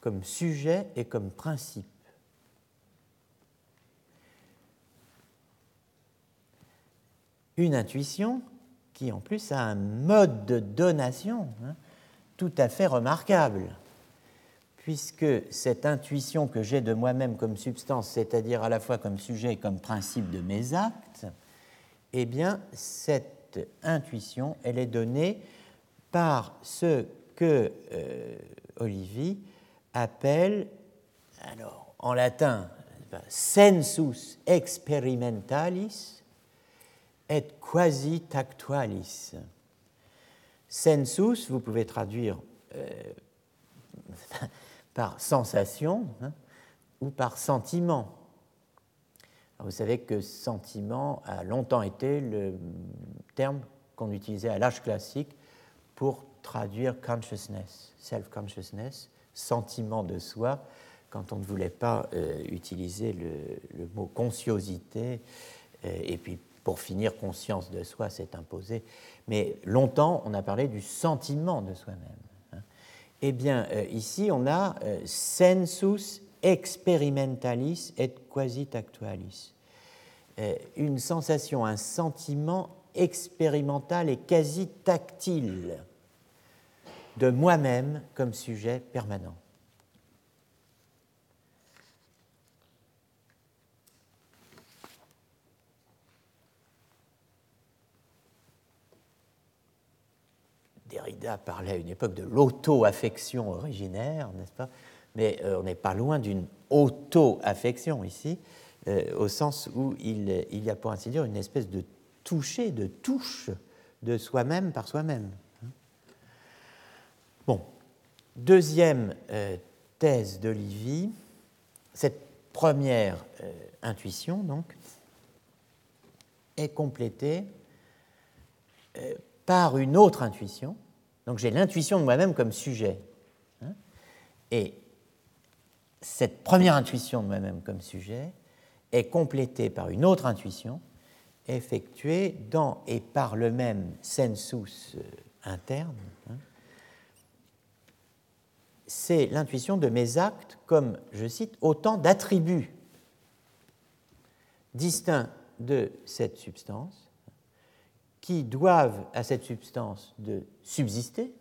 Speaker 2: comme sujet et comme principe. Une intuition qui en plus a un mode de donation hein, tout à fait remarquable, puisque cette intuition que j'ai de moi-même comme substance, c'est-à-dire à la fois comme sujet et comme principe de mes actes, eh bien, cette intuition, elle est donnée par ce que euh, Olivier appelle, alors en latin, sensus experimentalis et quasi tactualis. Sensus, vous pouvez traduire euh, par sensation hein, ou par sentiment vous savez que sentiment a longtemps été le terme qu'on utilisait à l'âge classique pour traduire consciousness, self-consciousness, sentiment de soi, quand on ne voulait pas euh, utiliser le, mot consciosité, euh, et puis pour finir, conscience de soi s'est imposé. Mais longtemps, on a parlé du sentiment de soi-même. Hein. Eh bien, euh, ici, on a sensus experimentalis et quasi tactualis. Euh, une sensation, un sentiment expérimental et quasi tactile de moi-même comme sujet permanent. Derrida parlait à une époque de l'auto-affection originaire, n'est-ce pas? Mais euh, on n'est pas loin d'une auto-affection ici, euh, au sens où il, y a pour ainsi dire une espèce de toucher, de touche de soi-même par soi-même. Bon, deuxième euh, thèse d'Olivier, cette première intuition, donc, est complétée par une autre intuition. Donc j'ai l'intuition de moi-même comme sujet. Hein, et cette première intuition de moi-même comme sujet est complétée par une autre intuition effectuée dans et par le même sensus euh, interne. Hein. C'est l'intuition de mes actes comme, je cite, autant d'attributs distincts de cette substance qui doivent à cette substance de subsister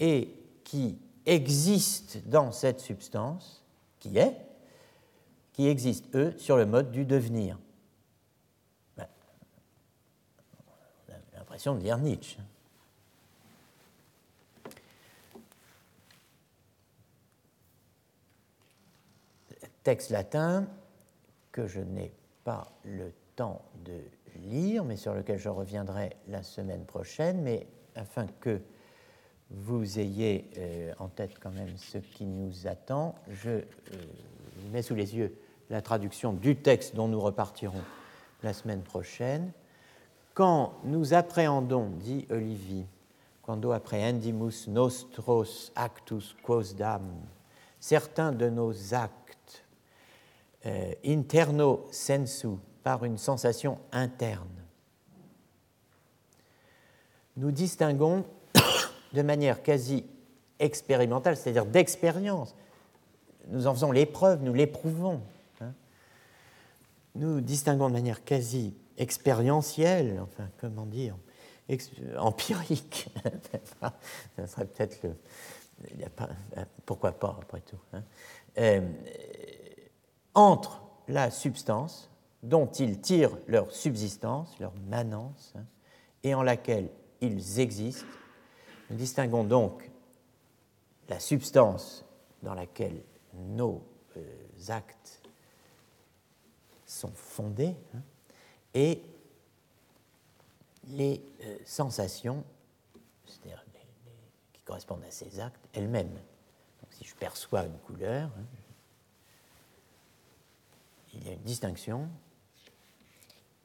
Speaker 2: et qui existent dans cette substance qui est, qui existent, eux, sur le mode du devenir. Ben, on a l'impression de lire Nietzsche. Texte latin que je n'ai pas le temps de lire, mais sur lequel je reviendrai la semaine prochaine, mais afin que vous ayez euh, en tête quand même ce qui nous attend, je euh, mets sous les yeux la traduction du texte dont nous repartirons la semaine prochaine. Quand nous appréhendons, dit Olivier, quando apprehendimus nostros actus quosdam, certains de nos actes, euh, interno sensu, par une sensation interne, nous distinguons de manière quasi expérimentale, c'est-à-dire d'expérience. Nous en faisons l'épreuve, nous l'éprouvons. Hein. Nous distinguons de manière quasi expérientielle, enfin, comment dire, empirique. Ça serait peut-être le. pourquoi pas, après tout. Hein. Euh, entre la substance dont ils tirent leur subsistance, leur manance, hein, et en laquelle ils existent. Nous distinguons donc la substance dans laquelle nos euh, actes sont fondés hein, et les euh, sensations, qui correspondent à ces actes elles-mêmes. Si je perçois une couleur, hein, il y a une distinction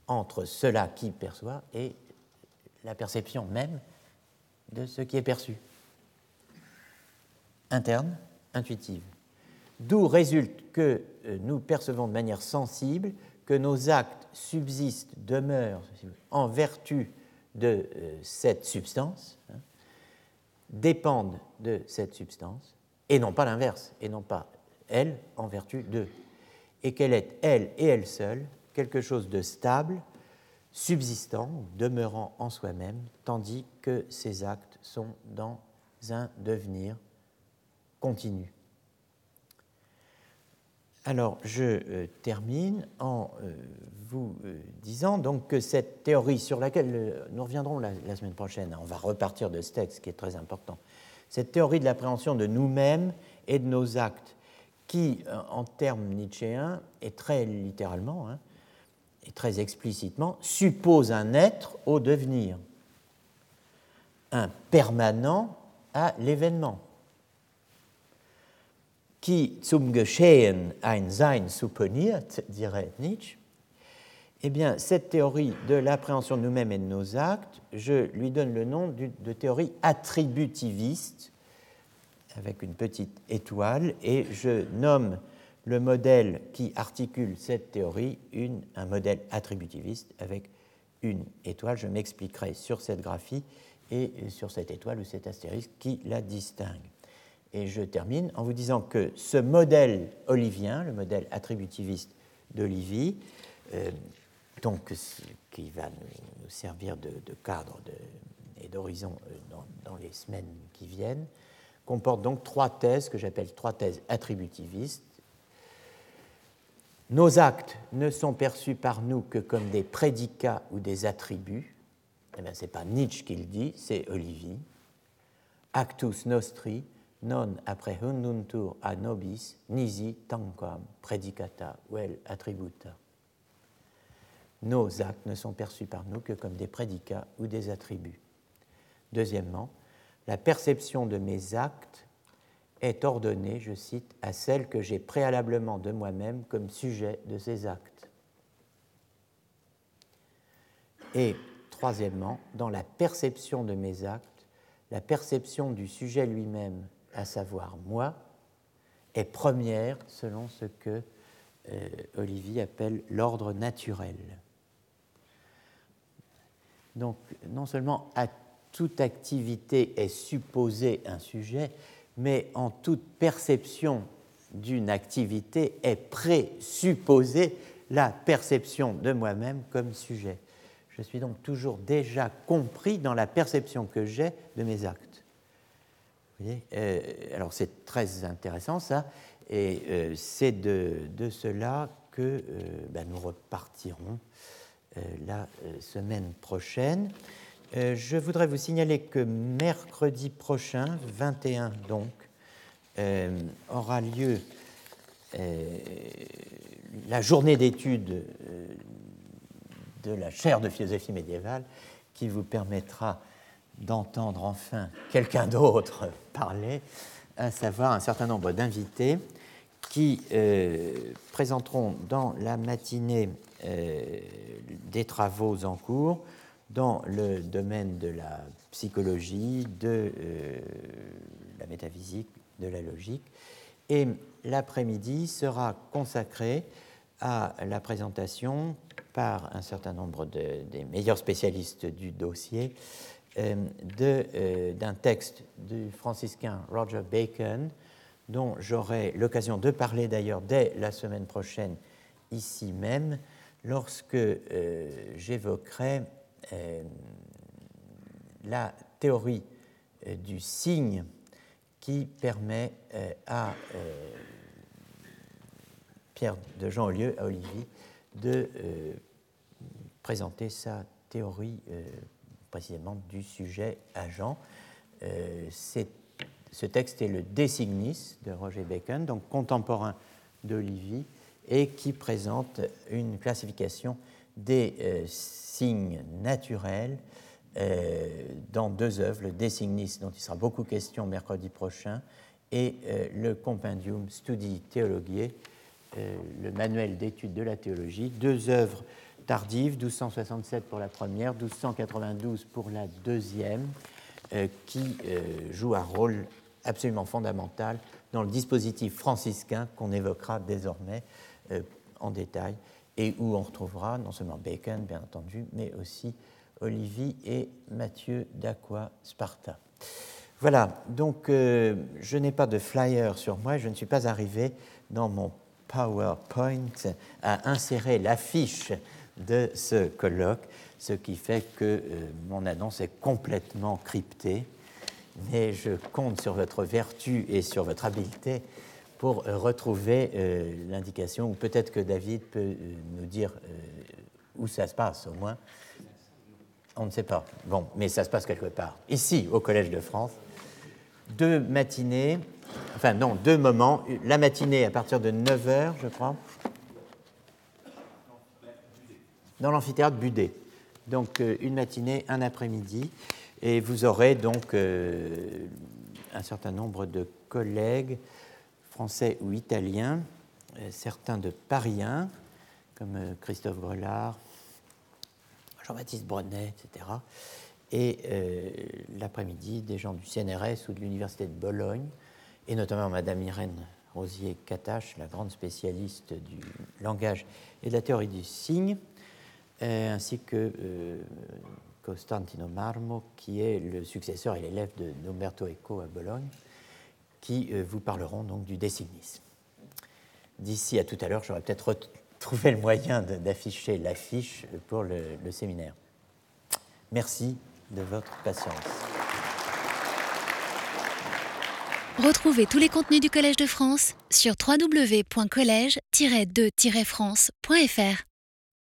Speaker 2: entre cela qui perçoit et la perception même de ce qui est perçu. Interne, intuitive. D'où résulte que euh, nous percevons de manière sensible que nos actes subsistent, demeurent en vertu de euh, cette substance, hein, dépendent de cette substance, et non pas l'inverse, et non pas elle en vertu d'eux, et qu'elle est, elle et elle seule, quelque chose de stable, subsistant, demeurant en soi-même, tandis que ces actes sont dans un devenir continu. Alors, je euh, termine en euh, vous euh, disant donc que cette théorie sur laquelle nous reviendrons la, semaine prochaine, on va repartir de ce texte qui est très important, cette théorie de l'appréhension de nous-mêmes et de nos actes, qui, en termes nietzschéens, est très littéralement, hein, et très explicitement, suppose un être au devenir, un permanent à l'événement qui zum Geschehen ein Sein supponiert, dirait Nietzsche, eh bien, cette théorie de l'appréhension de nous-mêmes et de nos actes, je lui donne le nom de théorie attributiviste, avec une petite étoile, et je nomme le modèle qui articule cette théorie un modèle attributiviste avec une étoile. Je m'expliquerai sur cette graphie et sur cette étoile ou cet astérisque qui la distingue. Et je termine en vous disant que ce modèle olivien, le modèle attributiviste d'Olivier, euh, donc, qui va nous, servir de, cadre et d'horizon euh, dans, les semaines qui viennent, comporte donc trois thèses que j'appelle trois thèses attributivistes. Nos actes ne sont perçus par nous que comme des prédicats ou des attributs. Eh Ce n'est pas Nietzsche qui le dit, c'est Olivier. Actus nostri non apprehunduntur a nobis nisi tanquam predicata vel attributa. Nos actes ne sont perçus par nous que comme des prédicats ou des attributs. Deuxièmement, la perception de mes actes est ordonnée, je cite, à celle que j'ai préalablement de moi-même comme sujet de ces actes. Et troisièmement, dans la perception de mes actes, la perception du sujet lui-même à savoir moi, est première selon ce que euh, Olivier appelle l'ordre naturel. Donc, non seulement à toute activité est supposé un sujet, mais en toute perception d'une activité est présupposée la perception de moi-même comme sujet. Je suis donc toujours déjà compris dans la perception que j'ai de mes actes. Euh, alors c'est très intéressant ça, et euh, c'est de, cela que euh, ben, nous repartirons la semaine prochaine. Je voudrais vous signaler que mercredi prochain, 21 donc, aura lieu la journée d'études de la chaire de philosophie médiévale qui vous permettra d'entendre enfin quelqu'un d'autre parler, à savoir un certain nombre d'invités qui euh, présenteront dans la matinée euh, des travaux en cours dans le domaine de la psychologie, de la métaphysique, de la logique. Et l'après-midi sera consacré à la présentation par un certain nombre des meilleurs spécialistes du dossier d'un texte du franciscain Roger Bacon, dont j'aurai l'occasion de parler d'ailleurs dès la semaine prochaine ici même, lorsque euh, j'évoquerai euh, la théorie euh, du signe qui permet à Pierre de Jean Olieu, à Olivier, de présenter sa théorie précisément du sujet agent. Ce texte est le De Signis de Roger Bacon, donc contemporain d'Olivier, et qui présente une classification des euh, signes naturels euh, dans deux œuvres, le De Signis, dont il sera beaucoup question mercredi prochain, et euh, le Compendium Studi Theologiae, le manuel d'études de la théologie, deux œuvres tardives, 1267 pour la première, 1292 pour la deuxième, qui jouent un rôle absolument fondamental dans le dispositif franciscain qu'on évoquera désormais euh, en détail et où on retrouvera non seulement Bacon, bien entendu, mais aussi Olivier et Mathieu d'Aqua Sparta. Voilà, donc euh, je n'ai pas de flyer sur moi, je ne suis pas arrivé dans mon PowerPoint à insérer l'affiche de ce colloque, ce qui fait que euh, mon annonce est complètement cryptée mais je compte sur votre vertu et sur votre habileté pour euh, retrouver euh, l'indication, ou peut-être que David peut euh, nous dire où ça se passe au moins. On ne sait pas. Bon, mais ça se passe quelque part. Ici, au Collège de France, deux matinées, enfin non, deux moments. La matinée à partir de 9h, je crois, dans l'amphithéâtre Budet. Donc une matinée, un après-midi. Et vous aurez donc un certain nombre de collègues français ou italiens, euh, certains de Pariens, comme euh, Christophe Grelard, Jean-Baptiste Brunet, etc. Et l'après-midi, des gens du CNRS ou de l'Université de Bologne, et notamment Madame Irène Rosier-Catache, la grande spécialiste du langage et de la théorie du signe, ainsi que Costantino Marmo, qui est le successeur et l'élève de Umberto Eco à Bologne, qui euh, vous parleront donc du Décignis. D'ici à tout à l'heure, j'aurais peut-être trouvé le moyen d'afficher l'affiche pour le, le séminaire. Merci de votre patience.
Speaker 1: Retrouvez tous les contenus du Collège de France sur www.colège-2-france.fr.